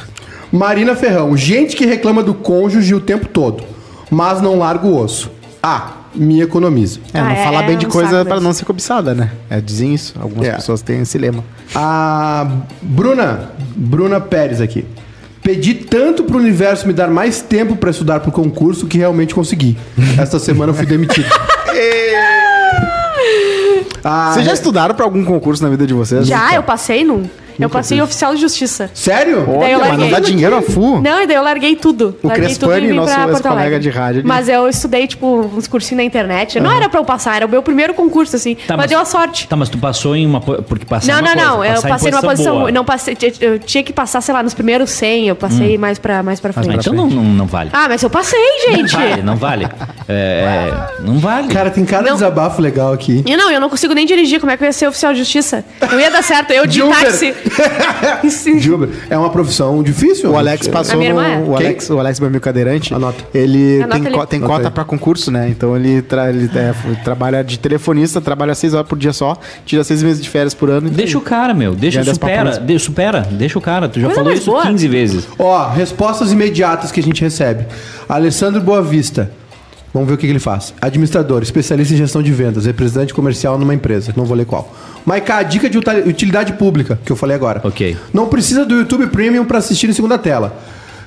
Marina Ferrão, gente que reclama do cônjuge o tempo todo, mas não larga o osso. Ah, me economiza.
É, não
Ah, é-
falar bem de
é um
coisa
mesmo.
não ser cobiçada, né? É, dizem isso. Algumas
É.
pessoas têm esse lema.
A Bruna, Bruna Pérez aqui. Pedi tanto pro universo me dar mais tempo pra estudar pro concurso que realmente consegui. *laughs* Esta semana eu fui demitido. *laughs* Ah,
Vocês já estudaram pra algum concurso na vida de vocês?
Já, eu passei num. Eu passei em oficial de justiça.
Sério?
Eu
Olha, mas não dá dinheiro a fu.
Não, e daí eu larguei tudo.
O
larguei
Crespani,
e vim
nosso
pra Porto Alegre.
de rádio, ele-
Mas eu estudei, tipo, uns cursinhos na internet. Não era pra eu passar, era o meu primeiro concurso, assim.
Tá,
mas, deu a sorte.
Tá, mas tu passou em uma. po- Porque
Não,
é uma
não, não.
coisa,
Eu
passar em
passei numa posição.
boa.
Não passei, eu tinha que passar, sei lá, nos primeiros 100. Eu passei mais, pra, mais pra frente.
então não, não, não vale.
Ah, mas eu passei, gente.
Não vale, não vale. É, é, não vale.
Cara, tem cada
Não.
desabafo legal aqui.
E não, eu não consigo nem dirigir. Como é que eu ia ser oficial de justiça? Não ia dar certo. Eu de
Uber.
táxi. *laughs* Sim.
De Uber. É uma profissão difícil.
O Alex passou no.
é.
O Alex, o Alex, meu amigo cadeirante,
Anota.
ele
Anota
tem, co- tem
Anota
cota pra concurso, né? Então ele, tra- ele é, f- trabalha de telefonista, trabalha seis horas por dia só, tira seis meses de férias por ano. então-
Deixa o cara, meu. Deixa, supera. De, supera. Deixa o cara. Tu já
Coisa
falou isso
boa.
15 vezes.
Ó, respostas imediatas que a gente recebe. Alessandro Boavista. Vamos ver o que, que ele faz. Administrador, especialista em gestão de vendas, representante comercial numa empresa. Não vou ler qual. Maiká, dica de utilidade pública, que eu falei agora.
Ok.
Não precisa do YouTube Premium para assistir em segunda tela.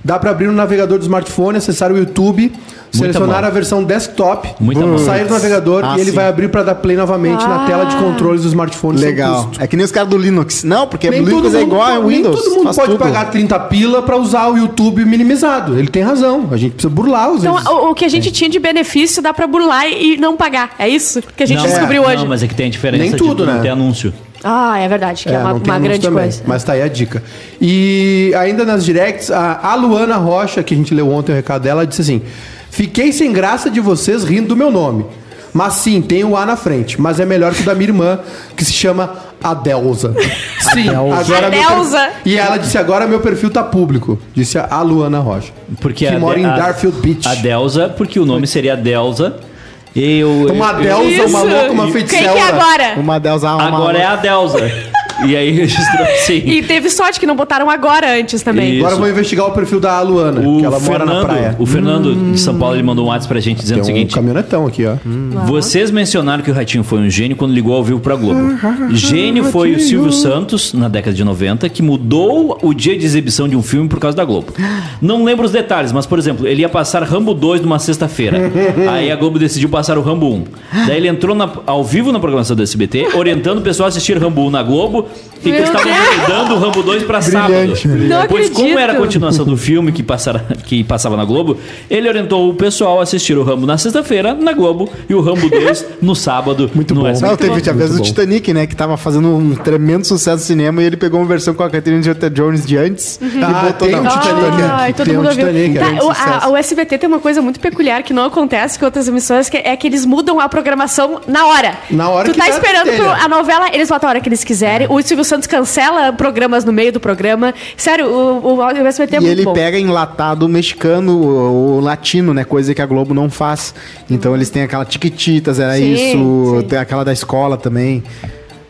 Dá para abrir no navegador do smartphone, acessar o YouTube Selecionaram
mão.
a versão desktop,
Muita mão.
sair do navegador
Ah,
e ele
sim.
vai abrir para dar play novamente na
Ah.
tela de controles do smartphone sem
Legal.
custo.
É que nem os caras do Linux. Não, porque
Nem
o Linux
todo
é
mundo
igual
pode-
ao Windows.
Nem todo mundo
faz
pode
tudo.
pagar 30 pila para usar o YouTube minimizado. Ele tem razão. A gente precisa burlar às
Então, o, o que a gente tinha de benefício dá pra burlar e não pagar. É isso que a gente
não,
descobriu
não,
hoje.
mas é que tem a diferença
Nem
de
tudo,
não
né?
ter anúncio.
Ah, é verdade, que é, uma,
tem
uma
anúncio
grande
também,
coisa.
Mas tá aí a dica. E ainda nas directs, a, Luana Rocha, que a gente leu ontem o recado dela, disse assim: Fiquei sem graça de vocês rindo do meu nome. Mas sim, tem o A na frente. Mas é melhor que o da minha irmã, que se chama Adelza. *laughs* Sim, agora meu
Adelza.
perfil- E ela disse: agora meu perfil tá público. Disse a, Luana Rocha.
Porque
que
a,
mora em
a-
Darfield Beach.
A Delza, porque o nome seria Delza. Eu,
Uma
eu-
Delza, uma
Isso.
louca, uma
Quem
feiticeira.
que é agora?
Uma delas uma
Agora é a Delza. E aí *laughs* registrou assim.
E teve sorte que não botaram agora antes também.
Isso.
Agora eu vou investigar o perfil da Luana,
O
que ela mora na
Fernando,
praia.
o Fernando de São Paulo ele mandou um WhatsApp pra gente dizendo
Tem
o
um
seguinte:
caminhonetão aqui, ó.
Vocês mencionaram que o Ratinho foi um gênio quando ligou ao vivo pra Globo. *laughs* Gênio foi o Silvio Santos, na década de 90, que mudou o dia de exibição de um filme por causa da Globo. Não lembro os detalhes, mas, por exemplo, ele ia passar Rambo 2 numa sexta-feira. *laughs* Aí a Globo decidiu passar o Rambo 1. Daí ele entrou na- ao vivo na programação do SBT, orientando o pessoal a assistir Rambo 1 na Globo e que estavam
Deus.
dando o Rambo 2 pra sábado.
Brilhante,
Não
Pois como era a continuação do filme que, passara, que passava na Globo, ele orientou o pessoal a assistir o Rambo na sexta-feira, na Globo, e o Rambo 2 *laughs* no sábado,
Muito
no
bom.
Não, teve
bom.
a vez
Muito
do. Titanic, né? Que tava fazendo um tremendo sucesso no cinema e ele pegou uma versão com a Catherine Zeta-Jones de antes
Uhum.
e
Ah,
botou
tem
na
um Titanic, é.
Ai, todo
Tem um
mundo ouviu.
Titanic, é
Tá, o, a, o SBT tem uma coisa muito peculiar que não acontece com outras emissoras, que é que eles mudam a programação na hora.
Na hora
tu
que
tá
der
esperando a novela, eles botam a hora que eles quiserem. O Silvio Santos cancela programas no meio do programa. Sério, o, o, o SBT é
E
muito
ele
bom.
pega enlatado mexicano ou latino, né? Coisa que a Globo não faz. Então eles têm aquela Tiquititas, era
Sim,
isso.
sim.
Tem aquela da escola também.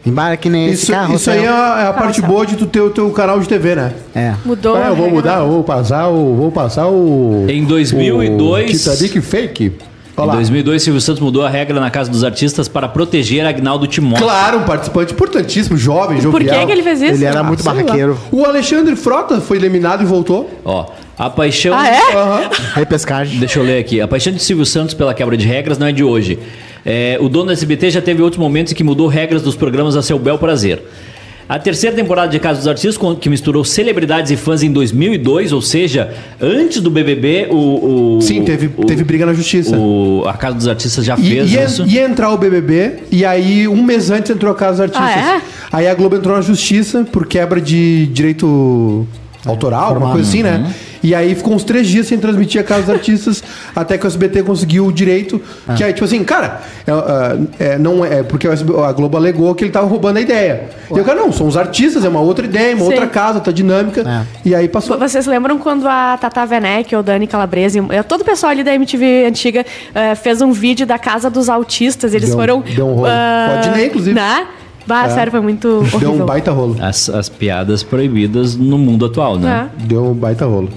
Embarque nesse
Isso,
carro.
isso aí é a, é a parte boa de tu ter o teu canal de TV, né?
É.
Mudou.
Ah, eu vou
regra.
mudar, eu vou passar o. Vou passar o.
Em 2002
o Titanic fake.
Em
lá.
2002, Silvio Santos mudou a regra na Casa dos Artistas para proteger Agnaldo Timóteo.
Claro, um participante importantíssimo, jovem, jovial.
Por que, que ele fez isso?
Ele era muito
sei lá.
barraqueiro.
O Alexandre Frota foi eliminado e voltou.
Ó, a paixão...
Ah, é?
Aham.
Repescagem.
Deixa eu ler aqui. A paixão de Silvio Santos pela quebra de regras não é de hoje. É, o dono do SBT já teve outros momentos em que mudou regras dos programas a seu bel prazer. A terceira temporada de Casa dos Artistas, com- que misturou celebridades e fãs em 2002, ou seja, antes do BBB, o... o-
Sim, teve,
o-
teve briga na justiça.
o- a Casa dos Artistas já
E,
fez
ia,
isso.
ia entrar o BBB, e aí um mês antes entrou a Casa dos Artistas.
Ah, é?
Aí a Globo entrou na justiça por quebra de direito autoral, alguma coisa assim,
Uhum.
E aí ficou uns três dias sem transmitir a Casa dos Artistas, *laughs* até que o SBT conseguiu o direito.
Ah.
Que aí, tipo assim, cara, é, é, não é, porque o SB a Globo alegou que ele tava roubando a ideia. E eu, cara, não, são os artistas, é uma outra ideia, uma
Sim.
outra casa, outra dinâmica.
É.
E aí passou.
Vocês lembram quando a Tata Werneck ou Dani Calabrese, eh, todo o pessoal ali da MTV antiga, eh, fez um vídeo da casa dos autistas? Eles
Deu
foram.
deu um rolo.
ah,
Rodney, inclusive.
Né? Bah, sério, foi muito horrível.
Deu um baita rolo.
As, as piadas proibidas no mundo atual, né?
É.
Deu um baita rolo.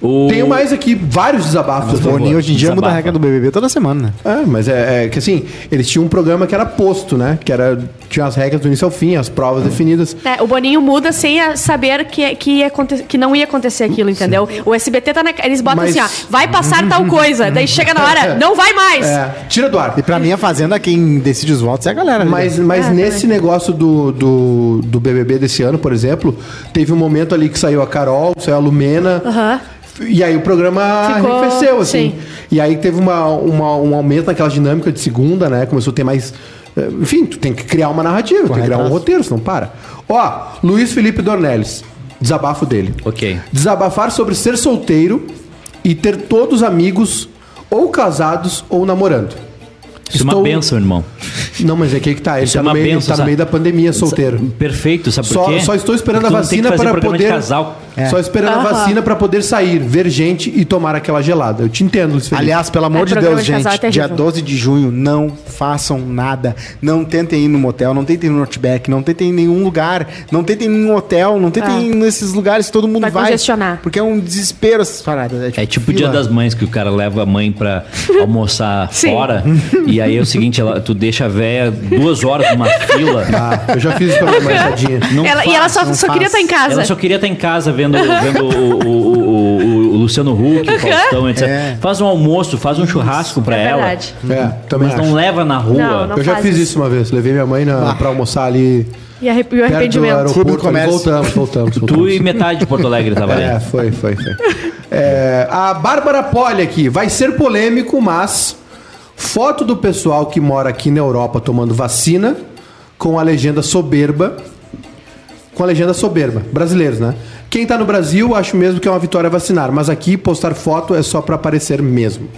O...
Tenho mais aqui vários desabafos.
O
favor.
Boninho hoje em dia muda a regra do BBB toda semana, né?
É, mas é, é que assim, eles tinham um programa que era posto, né? Que era. Tinha as regras do início ao fim, as provas definidas.
É, o Boninho muda sem saber que, que, ia que não ia acontecer aquilo, entendeu? O SBT tá na. Eles botam
Mas-
assim, ó, vai passar tal coisa. *laughs* Daí chega na hora, não vai mais.
É, tira do ar.
E pra mim, a Fazenda, quem decide os votos é a galera. né?
Mas, mas
Ah,
nesse negócio do, do, do BBB desse ano, por exemplo, teve um momento ali que saiu a Carol, saiu a Lumena.
Aham.
E aí o programa
Ficou-
arrefeceu, assim.
sim.
E aí teve uma, uma- um aumento naquela dinâmica de segunda, né? Começou a ter mais. eh, Enfim, tu tem que criar uma narrativa, tem que criar um roteiro, senão para. Ó, Luiz Felipe Dornelles. Desabafo dele.
Ok.
Desabafar sobre ser solteiro e ter todos amigos ou casados ou namorando.
Isso é uma benção, irmão.
Não, mas é que aí que tá. Ele
Isso
tá,
é
no meio,
benção,
tá no meio da pandemia, solteiro.
Perfeito, sabe por
Só,
quê?
só estou esperando
Porque
a vacina para poder.
casal.
É.
Só esperando a
Aham.
vacina para poder sair, ver gente e tomar aquela gelada. Eu te entendo, Luiz Felipe.
Aliás, pelo amor
É,
de Deus,
de é
gente, dia
terrível.
12 de junho, não façam nada. Não tentem ir no motel, não tentem ir no Outback, não tentem ir em nenhum lugar, não tentem ir em um hotel, não tentem
É.
ir nesses lugares que todo mundo
Vai
vai.
congestionar.
Porque é um desespero essas paradas.
É tipo o dia das mães que o cara leva a mãe pra *laughs* almoçar fora. E aí é o seguinte, ela, tu deixa a véia duas horas numa fila.
Ah, eu já fiz isso pra minha mãe, tadinha.
Não
Ela- e ela só,
não
só queria estar em casa.
Ela só queria estar em casa vendo, vendo o, o, o, o, o Luciano Huck, o Faustão, etc.
É.
Faz um almoço, faz um churrasco pra
É
ela.
verdade.
É, também
Mas
acho.
não leva na rua.
Não, não.
Eu já fiz
isso.
isso uma vez. Levei minha mãe na, pra almoçar ali
E, arre- e o arrependimento.
Clube do. Comércio.
Voltamos, voltamos.
Tu
voltamos.
e metade de Porto Alegre tava *laughs*
É,
ali.
foi, foi, foi. É, a Bárbara Poli aqui. Vai ser polêmico, mas foto do pessoal que mora aqui na Europa tomando vacina com a legenda soberba. Com a legenda soberba. Brasileiros, né? Quem tá no Brasil, acho mesmo que é uma vitória vacinar. Mas aqui, postar foto é só pra aparecer mesmo.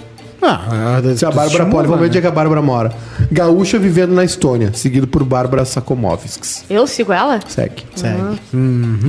Ah,
Se a Bárbara Poli, vamos ver onde é que a Bárbara mora. Gaúcha vivendo na Estônia, seguido por Bárbara Sakomovskis.
Eu sigo ela?
Segue.
Segue.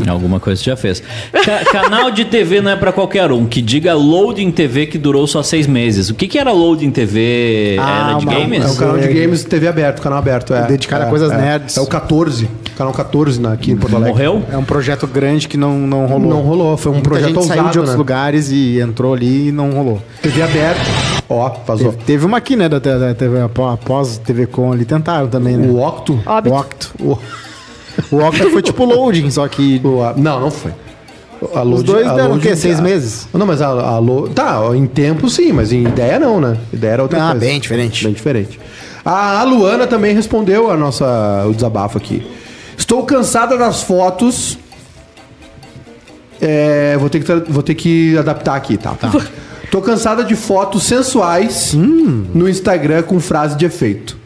Alguma coisa tu já fez. Ca- canal de TV não é pra qualquer um. Que diga Loading TV que durou só seis meses. O que, que era Loading TV?
Ah,
era de
uma-
games?
É o canal de games TV aberto, canal aberto. É,
Dedicado a
é,
coisas
é.
nerds.
É o 14, canal 14 na, aqui em Porto Alegre.
Morreu?
É um projeto grande que não, não rolou.
Não rolou, foi um
Muita
projeto
gente saiu
ousado,
de outros
né?
lugares e entrou ali e não rolou.
TV aberto. Ó, vazou.
Teve, teve uma aqui, né, da, da TV, após TV Com ali, tentaram também, né?
O Octo.
Óbito.
O Octo. O, o Octo foi tipo loading, só que
o- não, não foi. A
os
Load-
dois
a
deram o
Load-
quê? Seis
a-
meses?
Não, mas a, a Lo- Tá, em tempo sim, mas em ideia não, né? Ideia era outra
Ah,
coisa.
bem diferente.
Bem diferente. A, a Luana também respondeu a nossa, o desabafo aqui. Estou cansada das fotos. É, vou, ter que, vou ter que adaptar aqui, tá? *laughs* Tô cansada de fotos sensuais
Hum.
no Instagram com frase de efeito.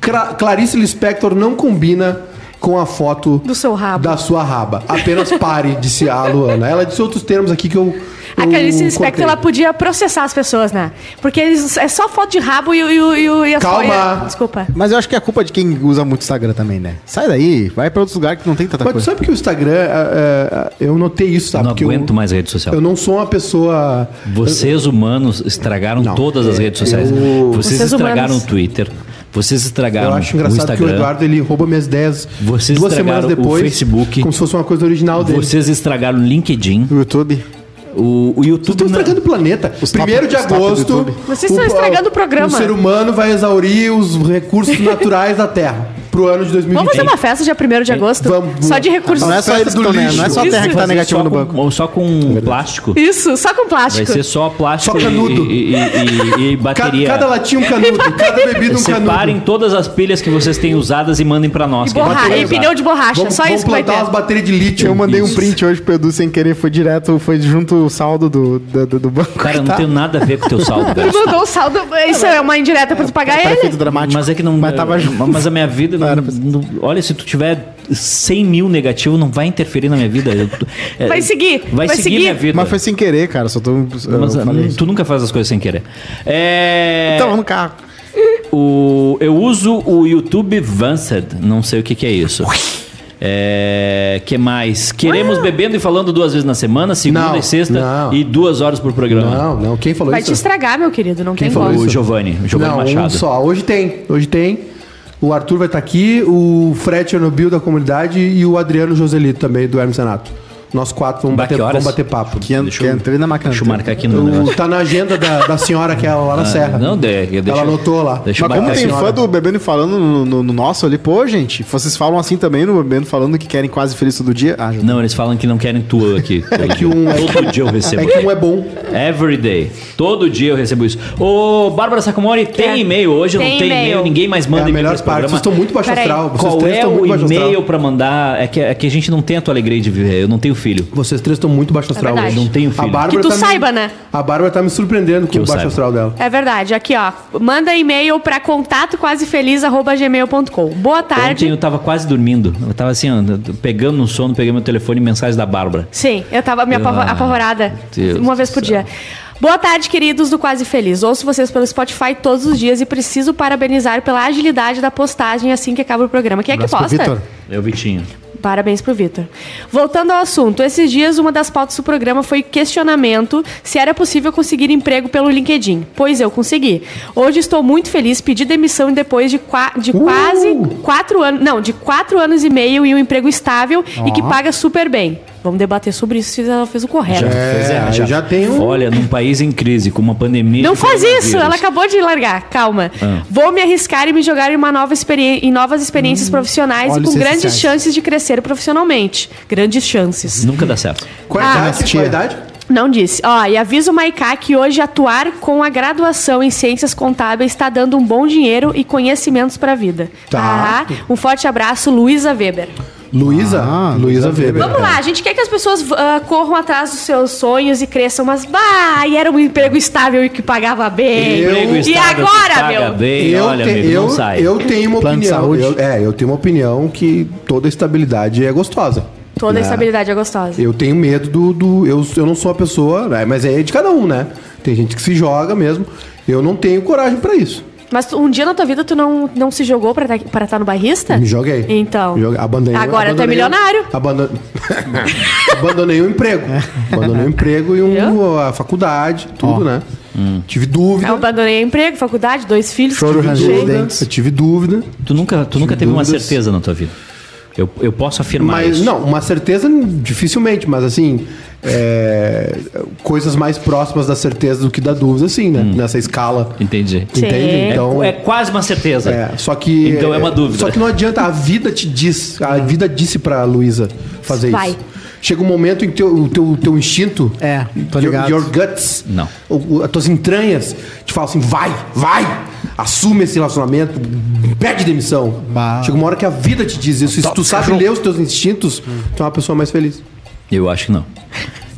Cra- Clarice Lispector não combina com a foto
Do seu rabo.
da sua raba. Apenas pare, disse a Luana. Ela disse outros termos aqui que eu.
A
eu
Clarice Lispector, ela podia processar as pessoas, né? Porque eles, é só foto de rabo e, o- e, e, e as
Calma.
folhas- Desculpa.
Mas eu acho que é culpa de quem usa muito Instagram também, né? Sai daí, vai pra outros lugares que não tem tanta
Mas
coisa.
sabe que o Instagram, é, é, eu notei isso, sabe?
Não
Porque
aguento
eu,
mais rede social.
Eu não sou uma pessoa.
Vocês humanos estragaram
Não,
todas as
é,
redes sociais.
eu-
Vocês,
Vocês
estragaram
humanos.
o Twitter. Vocês estragaram
Eu acho
o
engraçado que o
Instagram.
Eduardo ele rouba minhas ideias
Vocês
duas semanas
estragaram o
depois.
Facebook.
Como se fosse uma coisa original dele.
Vocês estragaram o LinkedIn.
O YouTube.
O, o
Vocês
YouTube.
estão
não-
estragando o planeta.
Os
Primeiro
top-
de agosto.
Vocês estão estragando o programa.
O ser humano vai exaurir os recursos *laughs* naturais da Terra pro ano de 2020.
Vamos fazer uma festa dia 1 de agosto?
Vamos.
Só de recursos.
Não é só eles
do
né?
lixo.
Não é só a terra que tá negativa no banco.
Ou só com plástico.
Isso, só com
Vai
plástico.
ser só plástico
Só canudo.
e, e, e- e bateria.
cada latinha um canudo, cada bebida um
Separem
canudo.
todas as pilhas que vocês têm usadas e mandem pra nós.
E,
que a gente
borra...
vai
e pneu de borracha.
Vamos,
só
vamos
isso que vai
plantar
ter.
umas baterias de lítio.
Eu mandei um
Isso.
print hoje pro Edu sem querer, foi direto, foi junto o saldo do, do, do- do banco.
Cara, eu não
Tá?
tenho nada a ver com o teu saldo.
Tu mandou o saldo. Isso é uma indireta pra tu pagar
Pra
ele.
efeito dramático.
Mas é que não.
Mas tava junto.
Mas a minha vida.
Não era pra-
não- olha, se tu tiver 100 mil negativo, não vai interferir na minha vida. Eu- é,
Vai seguir,
Vai,
vai
seguir,
seguir.
minha vida.
Mas foi sem querer, cara. Só tô.
Mas, hum, tu nunca faz as coisas sem querer. É,
Então, no carro.
o, eu uso o YouTube Vanced. Não sei o que, que é isso. É, que mais? Queremos bebendo e falando duas vezes na semana, segunda
Não,
e sexta,
não.
e duas horas por programa.
Não, não. Quem falou
Vai
isso?
te estragar, meu querido. Não
Quem
tem
falou.
O? Giovanni, o Giovanni
não,
Machado.
um só. Hoje tem. Hoje tem. O Arthur vai estar aqui, o Fred Chernobyl da comunidade e o Adriano Joselito também, do Hermes Renato. Nós quatro vamos,
Bah,
bater, vamos bater papo.
Que, que
eu-
entrei na máquina.
Deixa eu marcar aqui no
O,
negócio.
tá na agenda da, da senhora que é lá na Serra.
Não, de, deixa,
Ela anotou lá.
Deixa eu
Mas como tem fã do Bebendo e Falando no, no- no nosso ali, pô, gente, vocês falam assim também no Bebendo e Falando que querem quase feliz todo dia? Ah,
Não, eles falam que não querem tu aqui. *laughs*
É que um,
Todo dia eu recebo.
é que um é bom.
Every day. Todo dia eu recebo isso. Ô, Bárbara Sacomori, tem e-mail hoje?
Tem
não tem e-mail. Ninguém mais
É
manda
a
e-mail
melhor parte. Vocês estão muito baixo astral. Vocês
Qual é o e-mail pra mandar? É que, é que a gente não tem a tua alegria de viver. Eu não tenho filho.
Vocês três estão muito baixo astral
verdade.
hoje.
Não tenho filho.
A Bárbara
Que tu
tá me-
saiba, né?
A Bárbara tá me surpreendendo com o baixo
saiba.
astral dela.
É verdade. Aqui, ó. Manda e-mail pra contatoquasefeliz.gmail.com. Boa
Ontem
tarde.
eu tava quase dormindo. Eu tava assim, ó, pegando no sono, peguei meu telefone e mensagens da Bárbara.
Sim, eu tava me apavo-
Ah,
apavorada.
Deus
uma vez
do
por
céu.
dia. Boa tarde, queridos do Quase Feliz. Ouço vocês pelo Spotify todos os dias e preciso parabenizar pela agilidade da postagem assim que acaba o programa. Quem é que
Abraço pro
posta?
Vitor.
Eu, Vitinho.
Parabéns pro Vitor. Voltando ao assunto, esses dias uma das pautas do programa foi questionamento se era possível conseguir emprego pelo LinkedIn. Pois eu consegui. Hoje estou muito feliz, pedi demissão depois de, qua- de quase quatro anos, não, de quatro anos e meio e um emprego estável e que paga super bem. Vamos debater sobre isso se ela fez o correto.
Já,
É,
fez errado,
aí já tem um-
Olha, num país em crise, com uma pandemia.
Não faz isso, ela acabou de largar. Calma.
Ah.
Vou me arriscar e me jogar em, uma nova experi- em novas experiências profissionais e
olha
com grandes
essenciais.
chances de crescer profissionalmente. Grandes chances.
Nunca dá certo.
Qual a
Ah,
idade? Qual a
tia.
idade?
Não disse. Ó, e avisa o Maiká que hoje atuar com a graduação em Ciências Contábeis está dando um bom dinheiro e conhecimentos para a vida.
Tá.
Ah, um forte abraço, Luísa Weber.
Luísa,
Ah,
Luísa Weber.
Vamos lá, a gente quer que as pessoas ah, corram atrás dos seus sonhos e cresçam, mas bah, e era um emprego estável e que pagava bem.
Eu-
Emprego
e agora, meu?
bem,
Eu,
olha,
te-
amigo,
eu,
não sai.
eu tenho uma
Plano
opinião. eu- é, eu tenho uma opinião que toda estabilidade é gostosa.
Toda
né?
estabilidade é gostosa.
Eu tenho medo do. do- eu, eu não sou uma pessoa. né, Mas é de cada um, né? Tem gente que se joga mesmo. Eu não tenho coragem pra isso.
Mas tu- um dia na tua vida tu não, não se jogou pra estar no barrista?
Me joguei.
Então.
Me joguei. Abandonei,
Agora tu é milionário.
Abandon... *laughs* abandonei o emprego. Abandonei o emprego e um, a faculdade, tudo, né? Tive dúvida.
Eu abandonei emprego, faculdade, dois filhos.
Choro
tive
ranger dentes.
Eu tive dúvida.
Tu nunca, tu nunca teve uma
dúvidas.
certeza na tua vida. Eu, eu posso afirmar
Mas,
isso.
não, uma certeza dificilmente, mas assim, é, coisas mais próximas da certeza do que da dúvida, sim, né? Nessa escala.
Entendi.
Entende?
É,
Então,
é quase uma certeza.
É, só que.
Então é uma dúvida.
Só que não adianta, a vida te diz, a vida disse pra Luísa fazer
Vai.
isso. Chega um momento em que teu, o teu, teu instinto.
É, tô
your, your guts.
Não.
o- o- as tuas entranhas te falam assim: vai, vai, assume esse relacionamento, pede demissão.
Bah.
Chega uma hora que a vida te diz isso. E se tu sabe ler os teus instintos, tu é uma pessoa mais feliz.
Eu acho que não.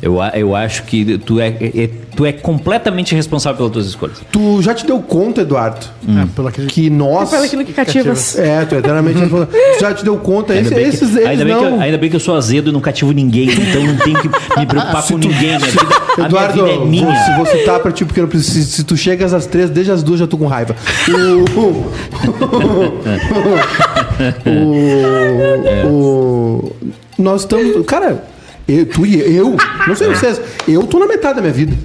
Eu, eu acho que tu é, é- tu é completamente responsável pelas tuas escolhas.
Tu já te deu conta, Eduardo,
É, pelo aquele-
que nós.
Pelo aquilo que cativas.
É, tu é eternamente responsável. Tu já te deu conta.
Ainda
Esse-
bem,
esses
que,
eles
ainda, bem que
não.
eu, ainda bem que eu sou azedo e não cativo ninguém, então não tenho que me preocupar *laughs* com ninguém. Minha vida, a
Eduardo,
minha vida é minha.
vou, vou citar pra ti, porque eu não preciso, se, se tu chegas às três, desde as duas já tô com raiva. O, o, *laughs* o- nós estamos. Cara, eu, tu e eu, *laughs* não sei vocês, eu tô na metade da minha vida.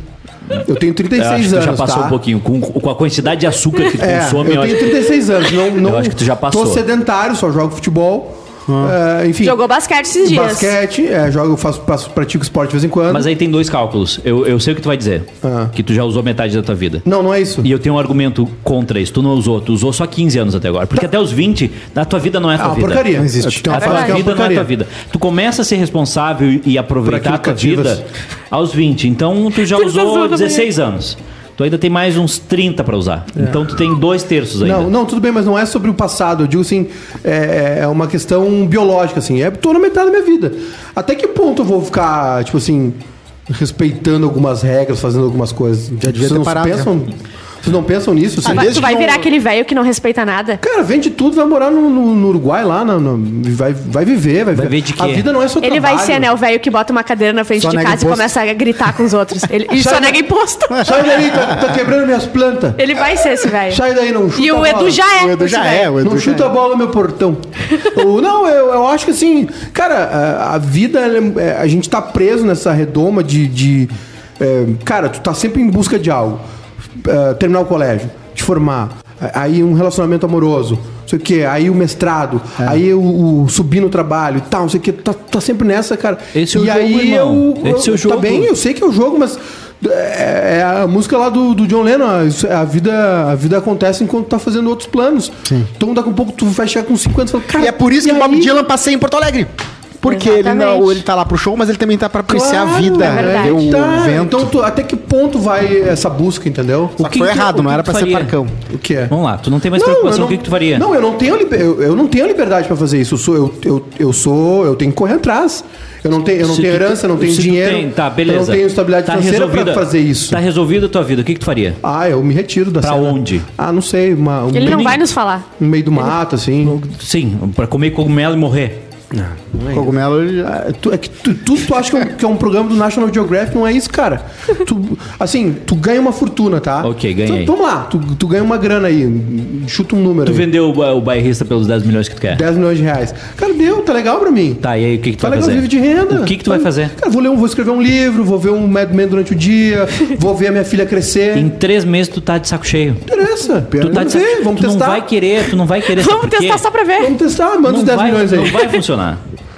Eu tenho
Eu
36
acho que tu
anos.
já passou
tá?
um pouquinho. Com, com a quantidade de açúcar que tu
É,
consome,
eu
eu
tenho
acho
36 anos. Não, não,
acho que tu já passou.
Tô sedentário, só jogo futebol. É, enfim.
Jogou basquete esses dias.
Basquete, é, jogo, faço, faço, pratico esporte de vez em quando.
Mas aí tem dois cálculos. Eu, eu sei o que tu vai dizer.
Ah.
Que tu já usou metade da tua vida.
Não, não é isso.
E eu tenho um argumento contra isso. Tu não usou. Tu usou só 15 anos até agora. Porque até os 20, a tua vida não é a tua
Ah,
vida.
porcaria.
Não existe.
Tem uma
A tua
é
vida não é a tua vida. Tu começa a ser responsável e- aproveitar a tua vida aos 20. Então tu já usou
anos da
16 anos. Tu ainda tem mais uns 30 pra usar. Então tu tem dois terços ainda.
Não, não, tudo bem, mas não é sobre o passado. Eu digo assim, é, é uma questão biológica, assim. É, tô na metade da minha vida. Até que ponto eu vou ficar, tipo assim, respeitando algumas regras, fazendo algumas coisas?
Já devia
vocês
ter
não
parado,
pensam, Vocês não pensam nisso?
Ah,
Vai-
desde
tu vai
não-
virar aquele velho que não respeita nada.
Cara, vende tudo, vai morar no, no- no Uruguai lá, na- na- vai, vai viver, vai,
Vai
viver.
ver de
A
quê?
vida não é só
Ele vai ser, né, o velho que bota uma cadeira na frente
Só
de casa e
imposto.
começa a gritar com os outros. Ele, *laughs* e só nega imposto. *laughs*
Sai daí, tá, tá quebrando minhas plantas.
Ele vai ser esse velho.
Sai daí, não chuta
E
a
o
bola.
Edu já é.
O Edu já é, o Edu
Não
já
chuta
é.
a bola no meu portão. *laughs* O- não, eu, eu acho que assim, cara, a, a vida, ela é- é, a gente tá preso nessa redoma de. de, é, cara, tu tá sempre em busca de algo. É, terminar o colégio, te formar, aí um relacionamento amoroso, não sei o quê, aí o mestrado,
É.
aí o, o subir no trabalho e tal, não sei o quê, tá, tá sempre nessa, cara.
Esse é o
e
jogo,
aí
irmão.
eu,
Esse é o
eu-
jogo.
Tá bem, eu sei que é o jogo, mas. É, é a música lá do, do John Lennon, isso- a vida, a vida acontece enquanto tá fazendo outros planos. Então daqui a pouco tu vai chegar com 50 e fala, cara.
E é por isso que o Bob? Dylan passeia em Porto Alegre. Porque ele, não, ele tá lá pro show, mas ele também tá pra apreciar
Claro,
a vida,
é
ver o
Tá,
vento.
Então tu- até que ponto vai essa busca, entendeu?
Só que
que
foi
que
errado,
o
não
que
era pra ser
faria?
parcão.
O que é?
Vamos lá, tu não tem mais
Não,
preocupação.
eu
O que, que tu faria?
Não, eu não tenho, liber- eu, eu não tenho liberdade pra fazer isso. Eu sou, eu, eu, eu sou, eu tenho que correr atrás. Eu não tenho, eu não
Se
tenho herança, eu não tenho dinheiro.
tem- tá, beleza.
Eu não tenho estabilidade
Tá
financeira pra
resolvida-
fazer isso.
Tá resolvida a tua vida. O que, que tu faria?
Ah, eu me retiro da
Pra
cena.
onde?
Ah, não sei, uma, um,
Ele não vai nos falar.
no meio do mato, assim.
Sim, pra comer cogumelo e morrer.
Cogumelo, ele-
Ah, tu- é que tu, tu, tu acha que é, um, que é um programa do National Geographic, não é isso, cara. Tu, assim, tu ganha uma fortuna, tá?
Ok, ganhei.
Tu- vamos lá, tu, tu ganha uma grana aí, chuta um número
Tu
aí.
vendeu o, o bairrista pelos 10 milhões que tu quer.
10 milhões de reais. Cara, deu, tá legal pra mim.
Tá, e aí o que, que tu
Tá
vai
legal,
fazer?
vive de renda.
O que, que tu vai fazer?
Cara, vou ler um, vou escrever um livro, vou ver um Mad Men durante o dia, *laughs* vou ver a minha filha crescer.
Em três meses tu tá de saco cheio.
Interessa.
Tu, tá de
vamos
saco cheio.
vamos
tu
testar.
não vai querer, tu não vai querer.
Vamos testar só pra ver.
Vamos testar, manda
Não
os 10
vai,
milhões aí.
Não vai funcionar.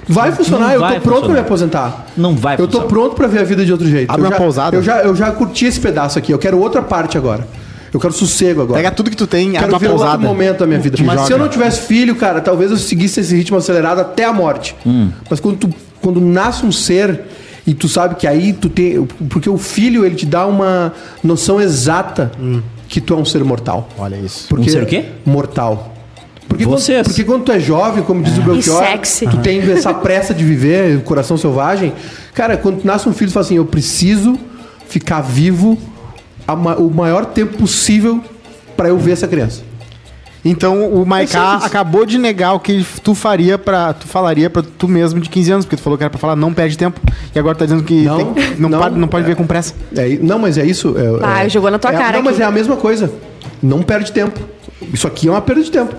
Vai funcionar,
Não
eu
vai
tô pronto pra me
funcionar.
aposentar.
Não vai
Eu tô
funcionar.
pronto pra ver a vida de outro jeito.
Abre
eu
uma
já,
pousada.
Eu já, eu já curti esse pedaço aqui. Eu quero outra parte agora. Eu quero sossego agora.
pega tudo que tu tem, abre
Quero
uma
ver outro
pousada.
momento da minha vida. Mas
joga.
se eu não tivesse filho, cara, talvez eu seguisse esse ritmo acelerado até a morte.
Hum.
Mas quando, tu, quando nasce um ser E tu sabe que aí tu tem. Porque o filho, ele te dá uma noção exata que tu é um ser mortal.
Olha isso.
Porque
Um ser o quê?
Mortal. Porque
Vocês.
Quando, porque quando tu é jovem, como diz o Belchior,
sexy.
tu tem essa pressa de viver, o coração selvagem. Cara, quando nasce um filho, tu fala assim: eu preciso ficar vivo a ma- o maior tempo possível pra eu ver essa criança.
Então o Maiká acabou de negar o que tu faria para tu falaria pra tu mesmo de 15 anos, porque tu falou que era pra falar não perde tempo e agora tá dizendo que
Não,
tem- não,
não,
pode, não pode ver com pressa.
É, não, mas é isso. É,
Ah,
é-
jogou na tua
é-
cara
Não, mas
aqui.
é a mesma coisa. Não perde tempo. Isso aqui é uma perda de tempo.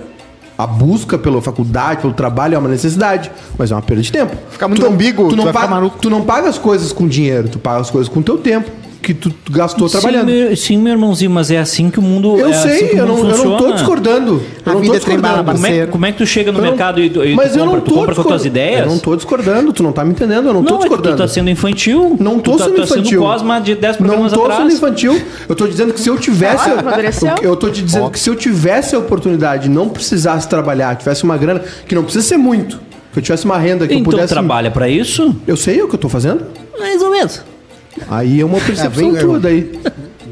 A busca pela faculdade, pelo trabalho é uma necessidade, mas é uma perda de tempo.
Fica muito
Tu não-
ambíguo,
tu
tu
não,
ficar
paga,
maluco.
tu não paga as coisas com dinheiro, tu paga as coisas com o teu tempo que tu tu gastou trabalhando.
Sim meu, sim, meu irmãozinho, mas é assim que o mundo
Eu
é assim
sei,
o
eu, não, eu não tô discordando.
A
eu não
vida
tô
é bala,
discordando.
Como é, como é que tu chega no
Eu não-
mercado e, tu- e
mas
tu
eu
compra,
não
tu
tô
compra com as tuas ideias?
Eu não tô discordando, tu não tá me entendendo, eu não, tô
Não, é tu
discordando.
tá sendo infantil.
Não tô
tu tá,
sendo
tá
infantil.
sendo Cosma de 10
Não tô
atrás.
sendo infantil. Eu tô dizendo que se eu tivesse.
Ah,
eu, eu tô te dizendo que se eu tivesse a oportunidade de não precisasse trabalhar, tivesse uma grana, que não precisa ser muito, que eu tivesse uma renda que eu
Então
pudesse.
trabalha pra isso?
Eu sei o que eu tô fazendo.
Mais ou menos.
Aí é uma percepção
vem, eu-
tua daí.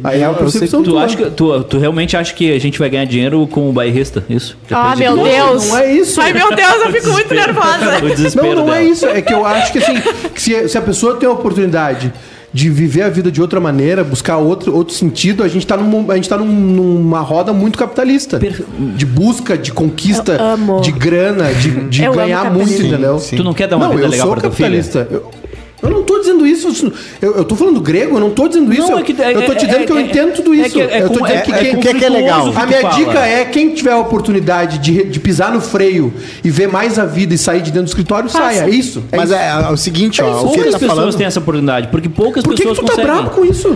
Aí é uma
eu sei
percepção
Tu, acha que, tu, tu realmente acha que a gente vai ganhar dinheiro com o bairrista? Isso?
Ah, meu? Deus.
não é isso.
Ai, meu Deus, eu fico muito nervosa.
O desespero
Não, não é
dela.
isso. É que eu acho que assim, que se, se a pessoa tem a oportunidade de viver a vida de outra maneira, buscar outro, outro sentido, a gente tá, num, a gente tá num- numa roda muito capitalista.
Perfe-
De busca, de conquista,
Eu
de grana, de, de
Eu
ganhar muito, entendeu?
Tu não quer dar uma vida
eu
legal
sou
pra tua filha?
capitalista. Eu, não tô dizendo isso. Eu, eu tô falando grego, eu não tô dizendo isso.
Não,
eu,
é que- é-
eu tô te
é-
dizendo que eu
é-
entendo tudo
é
isso.
que- é
eu tô
com-
dizendo
é-
que
é
o que é que é legal?
a
que
minha
fala.
dica é quem tiver a oportunidade de, de pisar no freio e ver mais a vida e sair de dentro do escritório,
Faça.
saia. É isso. É
Mas
isso.
é, é o seguinte, ó, o que
Poucas
ele tá
pessoas
falando.
têm essa oportunidade, porque poucas
Por que, que
pessoas
tu tá
conseguem.
bravo com isso?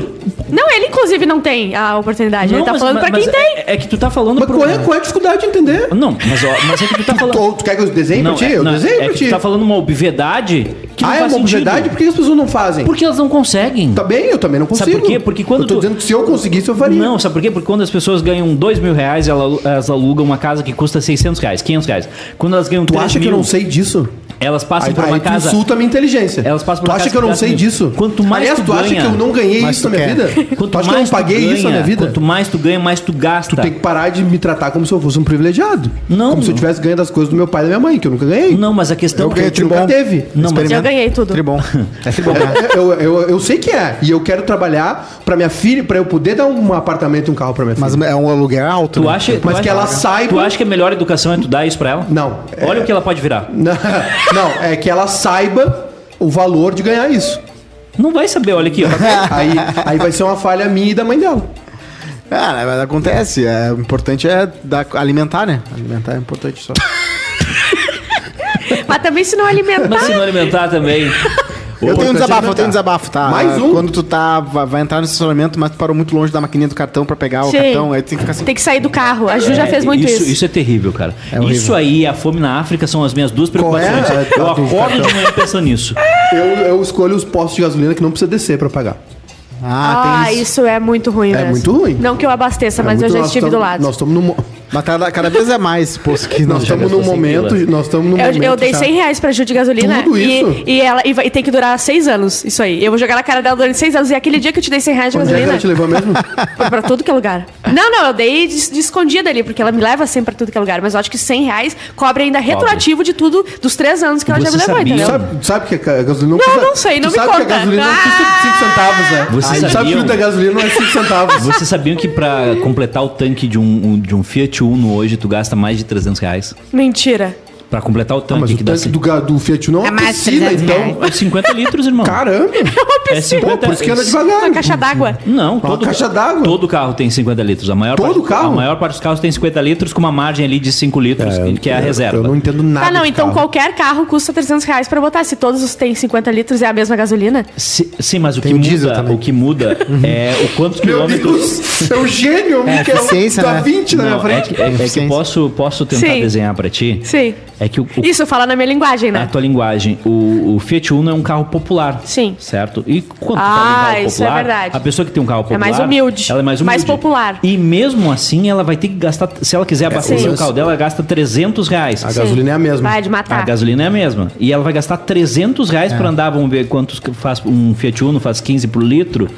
Não, ele inclusive não tem a oportunidade. ele
Não,
tá
mas-
falando pra
mas
quem tem.
É, é que tu tá falando
Mas
pro-
qual é, qual é a dificuldade de entender?
Não, mas, ó, mas é que tu tá *laughs* falando.
Tu, tu quer que eu desenhe
Não,
pra ti?
é,
Eu
não,
desenho
é
pra
que
ti.
tu tá falando uma obviedade que
ah, é uma
sentido.
obviedade? Por que as pessoas não fazem?
Porque elas não conseguem.
Tá bem, eu também não consigo.
Sabe por quê? Porque quando
Eu tô
tu-
dizendo que se eu conseguisse, eu faria.
Não, sabe por quê? Porque quando as pessoas ganham 2 mil reais, ela- elas alugam uma casa que custa 600 reais, 500 reais. Quando elas ganham
Tu
3
acha que
mil,
eu não sei disso?
Elas passam
Aí,
por uma
aí tu
casa...
insulta a minha inteligência.
Elas passam por
tu
uma
acha
casa
que eu não
que
sei
mil.
disso?
Quanto mais
Aliás,
tu
tu, acha
ganha,
que eu não ganhei isso na minha
quer.
vida?
Quanto
tu acha que eu
mais
não paguei
tu ganha,
isso na minha vida?
Quanto mais tu ganha, mais tu gasta.
Tu tem que parar de me tratar como se eu fosse um privilegiado.
Não.
Como se eu tivesse ganho das coisas do meu pai e da minha mãe, que eu nunca ganhei.
Não, mas a questão...
Eu ganhei
Tu nunca
tribom.
teve.
Não, mas
Eu ganhei tudo.
Tribom. *laughs* É tribom.
É, eu, eu, eu sei que é. E eu quero trabalhar pra minha filha, pra eu poder dar um apartamento e um carro pra minha filha.
Mas é um aluguel alto.
Tu
né?
acha,
Mas
acha-
que ela saiba-
Tu acha que a melhor educação é tu dar isso pra ela?
Não.
Olha o que ela pode virar.
Não, *laughs* não, é que ela saiba o valor de ganhar isso.
Não vai saber, olha aqui, ó. *laughs*
Aí, aí vai ser uma falha minha e da mãe dela.
Ah, mas acontece. É, o importante é dar, alimentar, né? Alimentar é importante só. *laughs*
Mas também se não alimentar.
Mas se não alimentar também.
Eu tenho um
é
desabafo, eu tenho um desabafo, tá?
Mais um?
Quando tu tá, vai, entrar no estacionamento, mas tu parou muito longe da maquininha do cartão pra pegar o
Sim.
cartão, aí tu tem que ficar assim.
Tem que sair do carro. A Ju já
É,
fez muito isso.
Isso é terrível, cara.
horrível.
isso aí, a fome na África são as minhas duas
Qual é
preocupações.
a-
Eu
do
acordo de manhã pensando nisso.
Eu, eu escolho os postos de gasolina que não precisa descer pra pagar.
Ah,
Ah,
tem isso.
isso é muito ruim
É
mesmo.
muito ruim.
Não que eu abasteça,
É
mas eu
muito-
já
nós
estive
tamo-
do lado.
Nós estamos mo-
Mas cada, cada vez é mais posto que
nós estamos num
100
momento, nós estamos num
Eu,
momento
eu dei
já-
100 reais pra Ju de gasolina
Tudo
e,
isso?
e ela e, vai- e tem que durar 6 anos. Isso aí. Eu vou jogar na cara dela durante 6 anos. E aquele dia que eu te dei 100 reais de
Onde é que
gasolina.
ela te levou mesmo? *laughs*
Foi pra tudo que é lugar. Não, não, eu dei de, de escondida ali, porque ela me leva sempre pra tudo que é lugar. Mas eu acho que 100 reais cobre ainda retroativo de tudo dos três anos que ela já
Você
me levou,
sabia?
entendeu?
sabe, sabe que a gasolina não
Não,
custa...
não sei, não
tu
me
sabe que
conta.
a gasolina não custa
Ah!
5 centavos, né?
Vocês
Aí, sabe que o da gasolina não é 5 centavos.
Vocês sabiam que pra completar o tanque de um, de um Fiat Uno hoje, tu gasta mais de 300 reais?
Mentira.
Pra completar o
Ah,
tanque,
mas o
que dá
tanque do, ga- do Fiat Uno é
É
uma
mais de
piscina,
300
então...
reais.
50 litros, irmão.
Caramba! *laughs*
é 50,
Pô, por isso que anda devagar.
Uma caixa d'água.
Não,
Uma
todo,
caixa d'água.
todo carro tem 50 litros. A maior
Todo
parte,
carro?
A maior parte dos carros tem 50 litros com uma margem ali de 5 litros, que é a reserva.
Eu não entendo nada
Tá, não, então
carro.
qualquer carro custa 300 reais pra botar. Se todos os têm 50 litros é a mesma gasolina.
Si- Sim, mas o
Tem
que
o
muda,
também.
o que muda *laughs* é o quantos
Meu
quilômetros.
Deus! É o gênio!
É,
que é
né?
20 na minha
Não, é
frente.
que, é- é que eu posso, posso tentar
Sim.
desenhar pra ti.
Sim.
É que o, o-
Isso, fala na minha linguagem,
a
né?
tua linguagem, o, o Fiat Uno é um carro popular.
Sim.
Certo? E quando tu
Ah,
fala em carro
isso é
popular,
verdade.
a pessoa que tem um carro popular,
mais humilde.
ela é mais humilde.
Mais popular.
E mesmo assim, ela vai ter que gastar, se ela quiser abastecer
Sim.
o carro dela, ela gasta 300 reais.
A gasolina é a mesma.
Vai de matar.
A gasolina é a mesma. E ela vai gastar 300 reais pra andar. Vamos ver quantos faz um Fiat Uno, faz 15 por litro.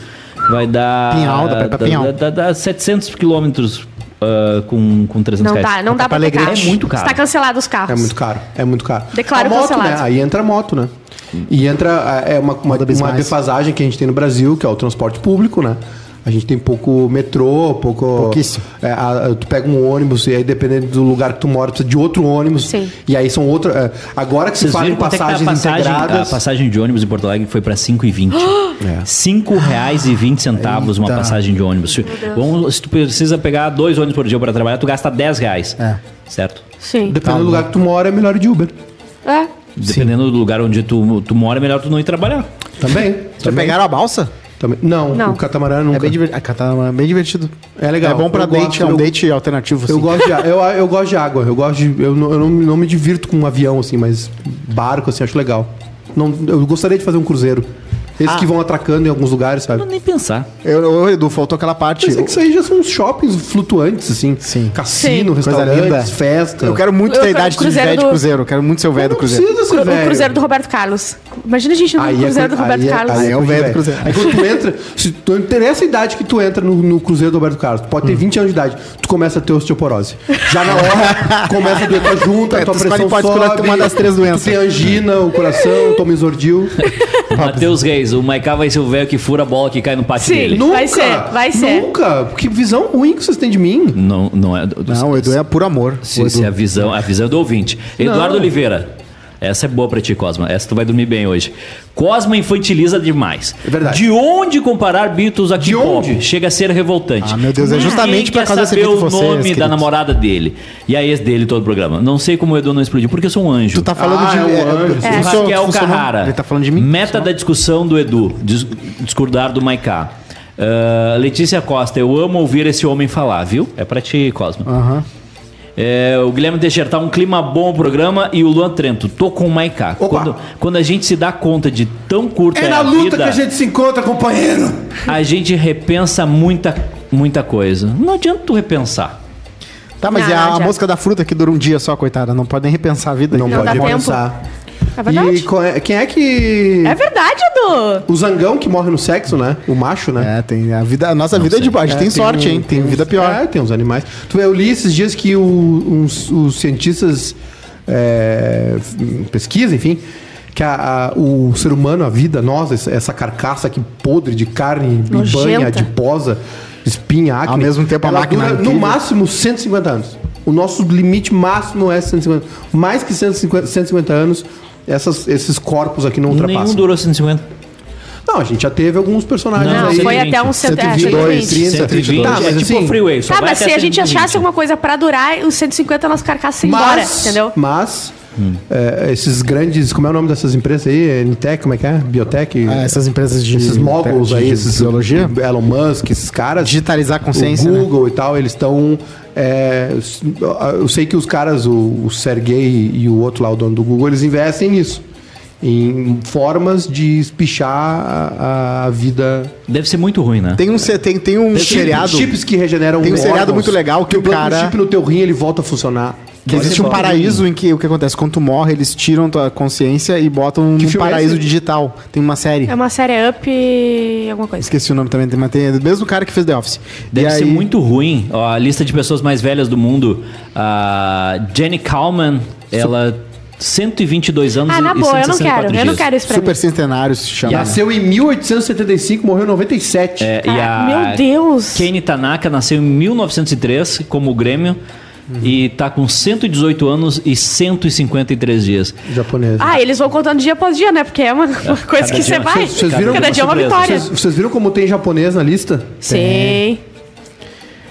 Vai dar.
Pinhal, dá
dá-
Pinhal.
dá- dá- dá 700 quilômetros ah, com, com 300
Não
reais.
dá, não dá pra
Alegrete.
pegar.
É muito caro.
Está cancelado os carros.
É muito caro, é muito caro.
Declaro
a moto,
cancelado.
né? Aí entra a moto, né? E entra é uma, uma, uma
mais.
defasagem que a gente tem no Brasil, que é o transporte público, né? A gente tem pouco metrô, pouco.
Pouquíssimo.
é, a- a- tu pega um ônibus e aí, dependendo do lugar que tu mora, precisa de outro ônibus.
Sim.
E aí são outro. é, agora que se
Vocês
fala em
é tá
passagens
a passagem,
integradas.
a passagem de ônibus em Porto Alegre foi para 5,20. *gasps*
É.
R$ 5,20 centavos uma passagem de ônibus. Se, vamos, se tu precisa pegar dois ônibus por dia para trabalhar, tu gasta 10 reais.
É.
Certo?
Sim.
Dependendo do lugar que tu mora, é melhor ir de Uber.
É.
Dependendo do lugar onde tu, tu mora, é melhor tu não ir trabalhar.
Também.
Já pegaram a balsa?
Também. Não,
Não.
o catamarã nunca.
É bem, diver... ah, tá, bem divertido.
É legal.
É bom pra
Eu
date,
gosto,
é um
eu-
date alternativo.
Eu
assim.
gosto, de, a- *laughs* eu, eu gosto de água, eu gosto de. Eu, não, eu não, não me divirto com um avião, assim, mas barco, assim, acho legal. Não, eu gostaria de fazer um cruzeiro. Esses
Ah.
que vão atracando em alguns lugares,
Não
sabe?
nem pensar.
Eu, eu, Edu, faltou aquela parte.
Mas é que isso aí já são uns shoppings flutuantes, assim.
Sim.
Cassino,
Sim.
Restaurantes, festa.
Eu quero muito
Eu
ter a idade de
cruzeiro
velho de
do-
cruzeiro. Eu quero muito ser o velho do
Não
cruzeiro.
precisa ser
Cru-
velho.
O Cruzeiro do Roberto Carlos. Imagina a gente no Cruzeiro do Roberto
aí
Carlos.
aí é o
de
velho do Cruzeiro.
Aí quando tu entra, se tu interessa a idade que tu entra no, no Cruzeiro do Roberto Carlos, tu pode ter
Hum.
20 anos de idade, tu começa a ter osteoporose. Já na hora, *laughs* começa a doer tua junta,
É,
tua
tu
pressão sobe,
uma das três doenças.
Tu tem angina, o coração, toma isordil. *laughs*
Matheus Reis, o Maiká vai ser o velho que fura a bola que cai no pátio
Sim.
dele.
Nu- Vai ser, vai ser.
Nunca. Que visão ruim que vocês têm de mim.
Não, não é. do-
Não, o Edu é por amor.
Se, se a visão, a visão é do ouvinte. Eduardo
Não.
Oliveira. Essa é boa pra ti, Cosma. Essa tu vai dormir bem hoje. Cosma infantiliza demais.
É verdade.
De onde comparar Beatles aqui
De onde?
Chega a ser revoltante.
Ah, meu Deus, é justamente por
quer
causa desse vídeo
o
vocês,
nome da namorada dele. E a ex dele todo o programa. Não sei como o Edu não explodiu, porque eu sou um anjo.
Tu tá falando
Ah,
de.
é um anjo.
O
funcionou-
Raquel
funcionou?
Carrara.
Ele tá falando de mim?
Meta da discussão do Edu. Dis discordar do Maiká. Ah, Letícia Costa, eu amo ouvir esse homem falar, viu? É pra ti, Cosma.
Aham.
É, o Guilherme Teixeira, tá um clima bom o programa e o Luan Trento, tô com o Maiká. Quando, quando a gente se dá conta de tão curta
É
é
na
a
luta
vida,
que a gente se encontra, companheiro.
a gente repensa muita, muita coisa. Não adianta tu repensar.
Tá, mas
Não,
e a,
não
a da fruta que dura um dia só, coitada? Não pode nem repensar a vida.
Não,
Não
pode
dá tempo. É verdade.
E é- quem é que.
É verdade, Edu.
O zangão que morre no sexo, né? O macho, né?
É, tem a vida, a nossa vida é de baixo.
É,
tem sorte,
um-
hein? Tem
uns-
vida pior.
É, tem uns animais. Tu vê, eu li esses dias que o- uns- os cientistas é, f- pesquisam, enfim, que a- a- o ser humano, a vida, nós, essa- essa carcaça aqui podre de carne,
Nojenta.
banha, adiposa, espinha, acne.
Ao mesmo tempo, a
ela
máquina
dura, no
incrível.
máximo 150 anos. O nosso limite máximo é 150. Mais que 150, 150 anos, essas- esses corpos aqui não ultrapassam.
Nenhum durou 150.
Não, a gente já teve alguns personagens
Não,
aí.
foi
120,
até uns
122,
120.
30,
120
Tá,
é
mas
tipo
assim-
freeway. Só
Tá,
vai
mas
até
se a gente
120.
achasse alguma coisa pra durar, os 150 nós carcaça embora, entendeu?
Mas, é, esses grandes. Como é o nome dessas empresas aí? NTEC, como é que é? Biotech?
Ah, essas empresas de.
esses moguls aí,
de
esses
biologia.
Elon Musk, esses caras.
Digitalizar a consciência,
O
né?
Google e tal, eles estão. é, eu sei que os caras, o, o Sergey e o outro lá, o dono do Google, eles investem nisso. Em formas de espichar a, a vida.
Deve ser muito ruim, né?
Tem um, tem, tem um
Chip-
seriado.
Chips que regeneram
Tem um seriado muito legal que o
planta um
cara-
chip no teu rim ele volta a funcionar.
Que existe um paraíso em que o que acontece? Quando tu morre, eles tiram tua consciência e botam
Que
um
é
paraíso
esse?
digital. Tem uma série.
É uma série Up e alguma coisa.
Esqueci o nome também, tem- mas tem é do mesmo cara que fez The Office.
Deve
E
ser
aí-
muito ruim. Ó, a lista de pessoas mais velhas do mundo. A Jenny Kalman, ela 122 anos
Ah, na
e
boa, eu não
164
quero. Eu não
dias.
quero isso pra
Super
mim.
centenário se chama.
Nasceu em 1875, morreu em 97.
É, e
Cara,
a
meu Deus.
Kenny Tanaka nasceu em 1903 como o Grêmio e tá com 118 anos e 153 dias.
Japonesa.
Ah, eles vão contando dia após dia, né? Porque é uma, uma *laughs* coisa que você vai.
vocês- vocês
Cada
viram
dia é uma vitória.
Vocês, vocês viram como tem japonês na lista?
Sim.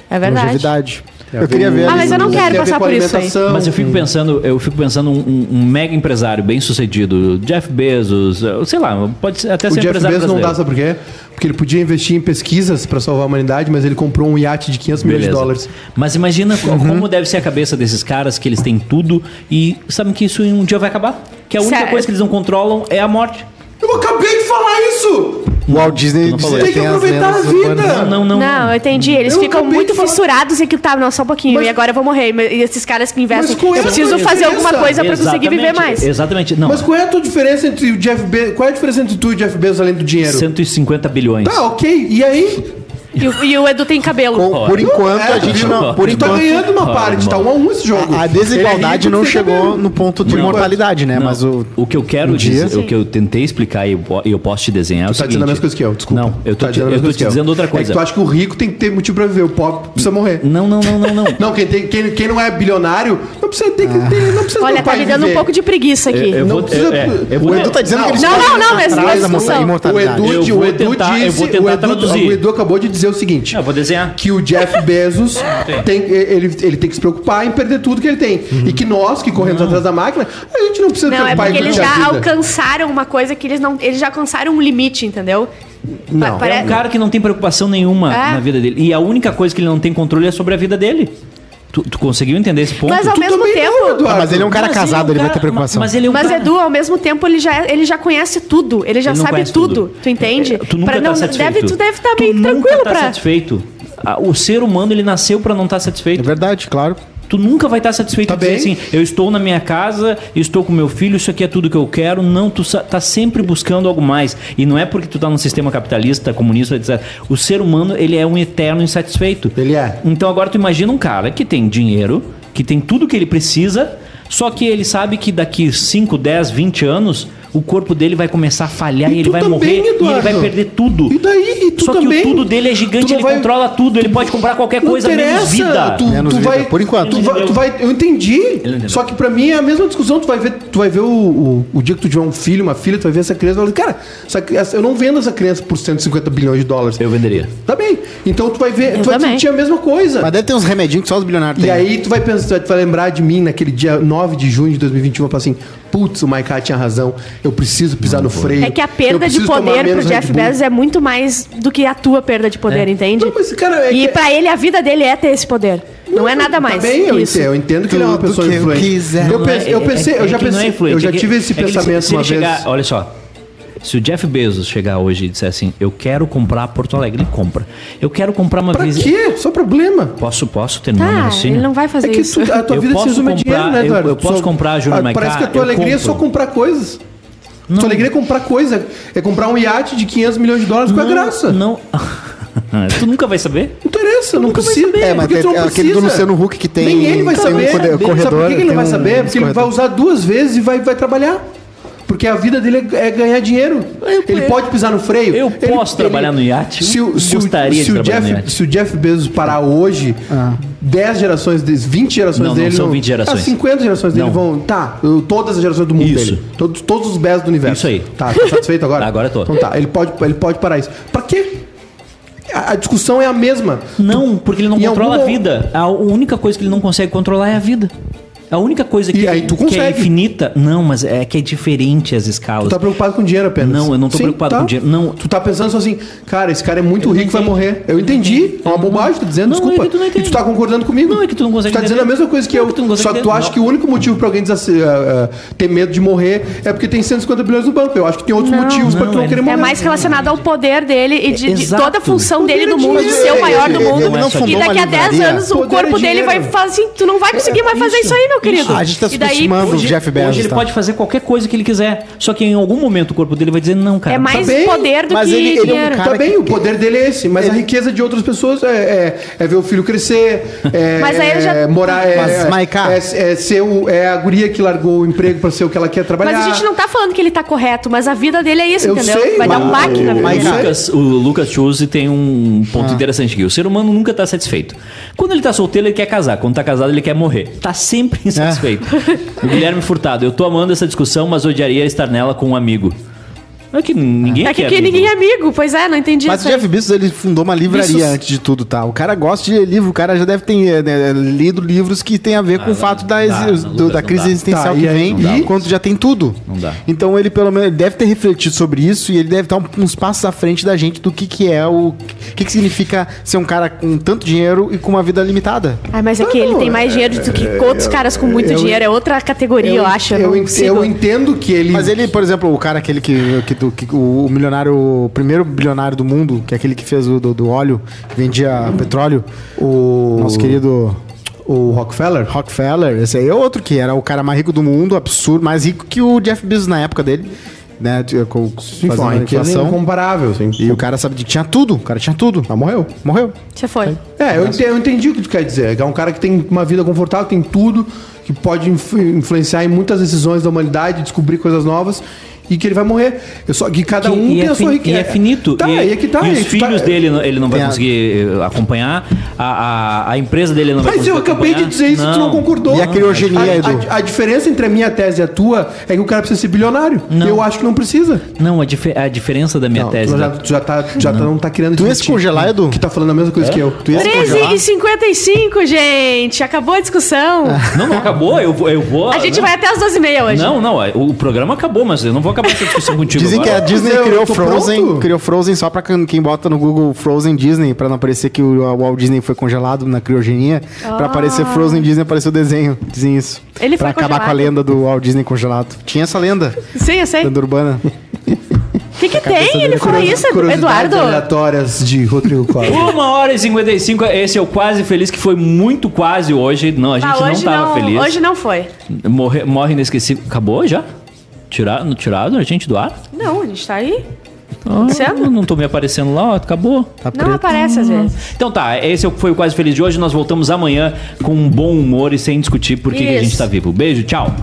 É verdade.
Longevidade. Eu queria ver.
Ah, mas eu não quero passar por isso aí.
Mas eu fico pensando, eu fico pensando um, um- mega empresário bem sucedido, Jeff Bezos, sei lá, pode ser- até
O
ser um
Jeff
empresário
Bezos não dá,
brasileiro.
sabe por quê? Porque ele podia investir em pesquisas pra salvar a humanidade, mas ele comprou um iate de 500 milhões de dólares.
Mas imagina co- como deve ser a cabeça desses caras que eles têm tudo e sabem que isso um dia vai acabar. Que a única
Sério?
coisa que eles não controlam é a morte.
Eu acabei de falar isso!
O Walt Disney.
Tem que
as
aproveitar
lendas
a vida.
Não, não, não.
Não, eu entendi. Eles
Eu
ficam muito fissurados em que tá, não, só um pouquinho.
Mas-
e agora eu vou morrer. E esses caras que investem,
é
eu preciso
diferença?
fazer alguma coisa pra conseguir viver mais.
Exatamente. Não,
Mas qual é a tua diferença entre o Jeff Bezos? Qual é a diferença entre tu e o Jeff Bezos além do dinheiro?
150 bilhões.
Tá, ok. E aí?
E, o- e o Edu tem cabelo.
Com- por enquanto,
É,
a gente não. Por
tá
enquanto.
ganhando uma parte, tá um a um esse jogo.
A desigualdade
Ele é rico
não
de
chegou
cabelo.
no ponto de
Não.
mortalidade, né?
Não,
Mas o.
o que eu quero
um dia-
dizer, o que eu tentei explicar e eu, po- e eu posso te desenhar é o
Tu tá
seguinte.
dizendo a mesma coisa que eu, desculpa.
Não, eu tô,
Tá
te,
dizendo a
eu
mesma
tô
coisa
te
que eu.
dizendo outra
É
coisa.
que tu acha que o rico tem que ter motivo pra viver, o pobre precisa morrer.
Não, não, não, não, não. *laughs*
Não, quem, tem, quem, quem não é bilionário não precisa ter que ter, não precisa
Olha, tá me dando um
viver.
pouco de preguiça aqui.
Eu, eu
Não
vou,
precisa-
eu- é, eu
O Edu tá dizendo que eles
Não, não, não, mas não é
da
discussão.
O
imortalidade.
Edu,
Eu
o
vou
Edu
tentar- eu
disse,
vou tentar
o, Edu,
traduzir.
o Edu acabou de dizer o seguinte:
Eu vou desenhar.
que o Jeff *laughs* Bezos tem, ele, ele tem que se preocupar em perder tudo que ele tem.
Uhum.
E que nós, que corremos atrás da máquina, a gente não precisa
Não, é
preocupar
porque
em
eles já
vida.
alcançaram uma coisa que eles não. Eles já alcançaram um limite, entendeu?
Não.
É um cara que não tem preocupação nenhuma
É.
na vida dele. E a única coisa que ele não tem controle é sobre a vida dele. Tu, tu conseguiu entender esse ponto?
Mas ao
Tu
mesmo tempo.
não.
Ah, mas ele é um cara
Mas
casado,
é um
ele vai
cara-
ter preocupação.
Mas ele é um
Mas
cara...
Edu, ao mesmo tempo, ele já, ele já conhece tudo. Ele já
Ele
sabe tudo.
tudo.
Tu entende?
É, Tu nunca
Pra
tá
não-
satisfeito.
Deve, tu deve estar
Tu
bem
nunca
tranquilo
tá
pra.
satisfeito. O ser humano, ele nasceu pra não estar
É
satisfeito.
verdade, claro.
Tu nunca vai estar satisfeito
Tá
de dizer assim, eu estou na minha casa, estou com meu filho, isso aqui é tudo que eu quero. Não, tu tá sempre buscando algo mais. E não é porque tu tá num sistema capitalista, comunista, etc. O ser humano, ele é um eterno insatisfeito.
Ele é.
Então agora tu imagina um cara que tem dinheiro, que tem tudo que ele precisa, só que ele sabe que daqui 5, 10, 20 anos o corpo dele vai começar a falhar e,
E
ele
tu
vai
também,
morrer e ele
Eduardo.
vai perder tudo.
E daí? E tu
só
também?
que o tudo dele é gigante, ele
vai-
controla tudo, ele pode comprar qualquer
Não
coisa menos
interessa,
vida.
Tu,
Menos
tu
vida,
vai,
por enquanto.
Tu vai, tu vai- eu entendi. Só que pra mim é a mesma discussão. Tu vai ver, tu vai ver o, o, o dia que tu tiver um filho, uma filha, tu vai ver essa criança e vai falar, cara, essa eu não vendo essa criança por 150 bilhões de dólares.
Eu venderia.
Tá bem. Então tu vai ver,
Eu
tu vai
também.
sentir a mesma coisa.
Mas deve ter uns remedinhos que só os bilionários
E
têm.
aí tu vai pensar, tu vai lembrar de mim naquele dia 9 de junho de 2021 e falar assim, putz, o Maiká tinha razão, eu preciso pisar no freio.
É que a perda de poder pro Jeff
Red Bull."
Bezos é muito mais do que a tua perda de poder,
É.
entende?
Não, mas, cara, é
e
que-
pra ele, a vida dele é ter esse poder. Não, é nada mais.
Tá bem, eu
Isso.
entendo, eu entendo que ele é uma pessoa
que eu
influente.
quiser.
Eu,
Não
pense-
é-
eu pensei,
é-
eu
é
já
não é
pensei,
influente,
eu já
é que-
tive esse
é
pensamento
se ele
uma
chegar,
vez.
Olha só. Se o Jeff Bezos chegar hoje e disser assim, eu quero comprar Porto Alegre, ele compra. Eu quero comprar uma
Pra
visita.
quê? Só problema.
Posso, posso terminar meu
Tá,
raciocínio?
ele não vai fazer
É que
isso.
tu- a tua
Eu
vida se
posso
resume a
comprar-
dinheiro, né,
eu-
Eduardo?
eu posso
Só-
comprar, Júnior
ah,
Maiká,
Parece que a tua
eu
alegria é só
compro.
comprar coisas. Tua alegria é comprar coisa. É comprar um iate de 500 milhões de dólares com a graça. Não,
Não. *laughs* tu nunca vai saber?
interessa, não precisa.
É, mas
Porque tu
tem-
não
aquele do
precisa.
Luciano Huck que tem-
Nem ele vai
tem
saber.
um corre-
Sabe
corredor,
por que que ele não vai
um
saber? Porque ele vai
corredor.
usar duas vezes e vai, vai trabalhar. Porque a vida dele é é ganhar dinheiro.
Eu-
ele
eu-
pode pisar no freio.
eu
Ele-
posso trabalhar no iate?
Se o, se o-
Gostaria
se
de
o
trabalhar no
Jeff,
iate.
se o Jeff Bezos parar hoje, 10 gerações, deles, 20 gerações
Não, não
dele.
são 20 gerações.
Ah, 50 gerações dele
Não.
vão. Tá, todas as gerações do mundo
Isso.
dele. Todos, todos os Bezos do universo.
Isso aí.
Tá, tá satisfeito agora? *laughs*
Agora eu tô.
Então tá, ele pode, ele pode parar isso. Pra quê? A, a discussão é a mesma.
Não, porque ele não
Em
controla
algum
a vida. A única coisa que ele não consegue controlar é a vida. A única coisa que,
E aí tu
que é infinita. Não, mas é que é diferente as escalas.
Tu tá preocupado com dinheiro apenas.
Não, eu não tô preocupado com dinheiro. Não.
Tu tá pensando só assim, cara, esse cara é muito
Eu
rico, vai morrer. Eu entendi. É uma bobagem, tô dizendo,
Não,
desculpa.
é tu
e tu tá concordando comigo.
Não, é que tu não consegue
Tu tá dizendo a
entender.
mesma coisa que
Não,
eu.
é que tu não consegue
só que tu
entender.
acha
Não.
que o único motivo pra alguém desas- ah, ah, ter medo de morrer é porque tem 150 bilhões no banco. Eu acho que tem outros
Não.
motivos pra tu não querer morrer.
É mais relacionado ao poder dele e de, de toda a função dele no
é
mundo, de ser o maior do mundo. e daqui a 10
livraria.
anos o
Poder
corpo
é
dele vai falar assim: tu não vai conseguir mais fazer isso aí, meu querido.
A gente tá
e daí
subestimando o
Hoje,
Jeff Bezos.
hoje ele
tá?
pode fazer qualquer coisa que ele quiser. Só que em algum momento o corpo dele vai dizer, não, cara.
é mais
bem,
poder do
mas
que
ele- ele é um
dinheiro.
cara
Tá bem,
que-
o poder dele é esse, mas a riqueza de outras pessoas é, é- é ver o filho crescer, *laughs* é,
Mas aí ele já-
é morar, é,
Mas, Maiká-
é, é ser o, é a guria que largou o emprego pra ser o que ela quer trabalhar.
Mas a gente não tá falando que ele tá correto, mas a vida dele é isso,
Eu
entendeu?
sei,
vai dar um
mas-
baque na vida dele.
Lucas, o Lucas Chuse tem um ponto
Ah.
interessante aqui. O ser humano nunca tá satisfeito. Quando ele tá solteiro, ele quer casar. Quando tá casado, ele quer morrer. Tá sempre insatisfeito. O Guilherme Furtado, eu tô amando essa discussão, mas odiaria estar nela com um amigo. É que ninguém
É que
aqui
ninguém é amigo. Pois é, não entendi
Mas o. Jeff Bezos, ele fundou uma livraria
Bezos-
antes de tudo, tá? O cara gosta de ler livro, o cara já deve ter né, lido livros que tem a ver com o fato da,
dá,
exi-
não,
do- da crise
dá.
existencial
Tá,
que
e
vem,
e-
quando já tem tudo.
Não dá.
Então ele, pelo menos, ele deve ter refletido sobre isso e ele deve estar um- uns passos à frente da gente do que, que é o. O que, que significa ser um cara com tanto dinheiro e com uma vida limitada.
Ah, mas é que ele tem mais dinheiro do que outros caras com muito
eu-
dinheiro. É outra categoria, eu, acho. Eu,
eu entendo que ele.
Mas ele, por exemplo, o cara aquele que. Que, do- que- o, o milionário. O primeiro bilionário do mundo, que é aquele que fez o do, do óleo, que vendia petróleo.
O.
Nosso querido.
O Rockefeller.
Rockefeller, esse aí é outro que era o cara mais rico do mundo, absurdo, mais rico que o Jeff Bezos na época dele, né? Com,
Sim,
fazendo
foi
inflação.
incomparável, assim.
E o cara sabe de tinha tudo, o cara tinha tudo.
Ah, morreu.
Morreu.
Você foi.
É, eu entendi, eu entendi o que tu quer dizer. É um cara que tem uma vida confortável, tem tudo, que pode influ- influenciar em muitas decisões da humanidade, descobrir coisas novas. E que ele vai morrer. Eu só, que cada
Que-
um tem
é
a sua riqueza.
e é finito.
Tá,
e,
aí é que tá.
e
aí
os
que
filhos
tá.
dele ele não vai
a-
conseguir eh, acompanhar. A, a, a empresa dele não vai
Mas
conseguir
eu acabei de
acompanhar.
dizer isso, tu não concordou.
E a criogenia,
a,
Edu?
a, a diferença entre a minha tese e a tua é que o cara precisa ser bilionário.
Não.
Eu acho que não precisa.
Não, a, dife- a diferença da minha
Não,
tese.
tu já, tu já, tá, já tá- não tá querendo
Tu ia se congelar, Edu?
Que tá falando a mesma coisa que eu.
Tu ia se
13
congelar?
e 55, gente. Acabou a discussão.
Não, não acabou. Eu vou. Eu vou
A gente
não.
vai até as 12h30 hoje.
Não, não. O programa acabou, mas eu não vou acabar essa discussão contigo
Dizem que a
agora.
Disney
eu
criou Frozen,
pronto.
criou Frozen só pra quem bota no Google Frozen Disney, pra não aparecer que o Walt Disney foi congelado na criogenia. Pra aparecer Frozen Disney, apareceu o desenho. Dizem isso.
Ele
pra
foi
acabar com a
congelado?
lenda do Walt Disney congelado. Tinha essa lenda,
Sim, eu sei.
lenda urbana.
O que, que tem? Ele falou isso, Eduardo?
aleatórias de Rodrigo Costa.
Uma hora e 55, esse é o quase feliz, que foi muito quase hoje. Não, a gente
Ah,
não tava
não,
feliz.
Hoje não foi.
Morre, morre inesquecível. Acabou já? Tirado, tirado a gente do ar?
Não, a gente tá aí.
Ah,
Sendo?
não tô me aparecendo lá, ó, acabou.
Tá
Não
preto.
aparece às vezes.
Então tá, esse foi o Quase Feliz de hoje. Nós voltamos amanhã com um bom humor e sem discutir por que que a gente tá vivo. Beijo, tchau.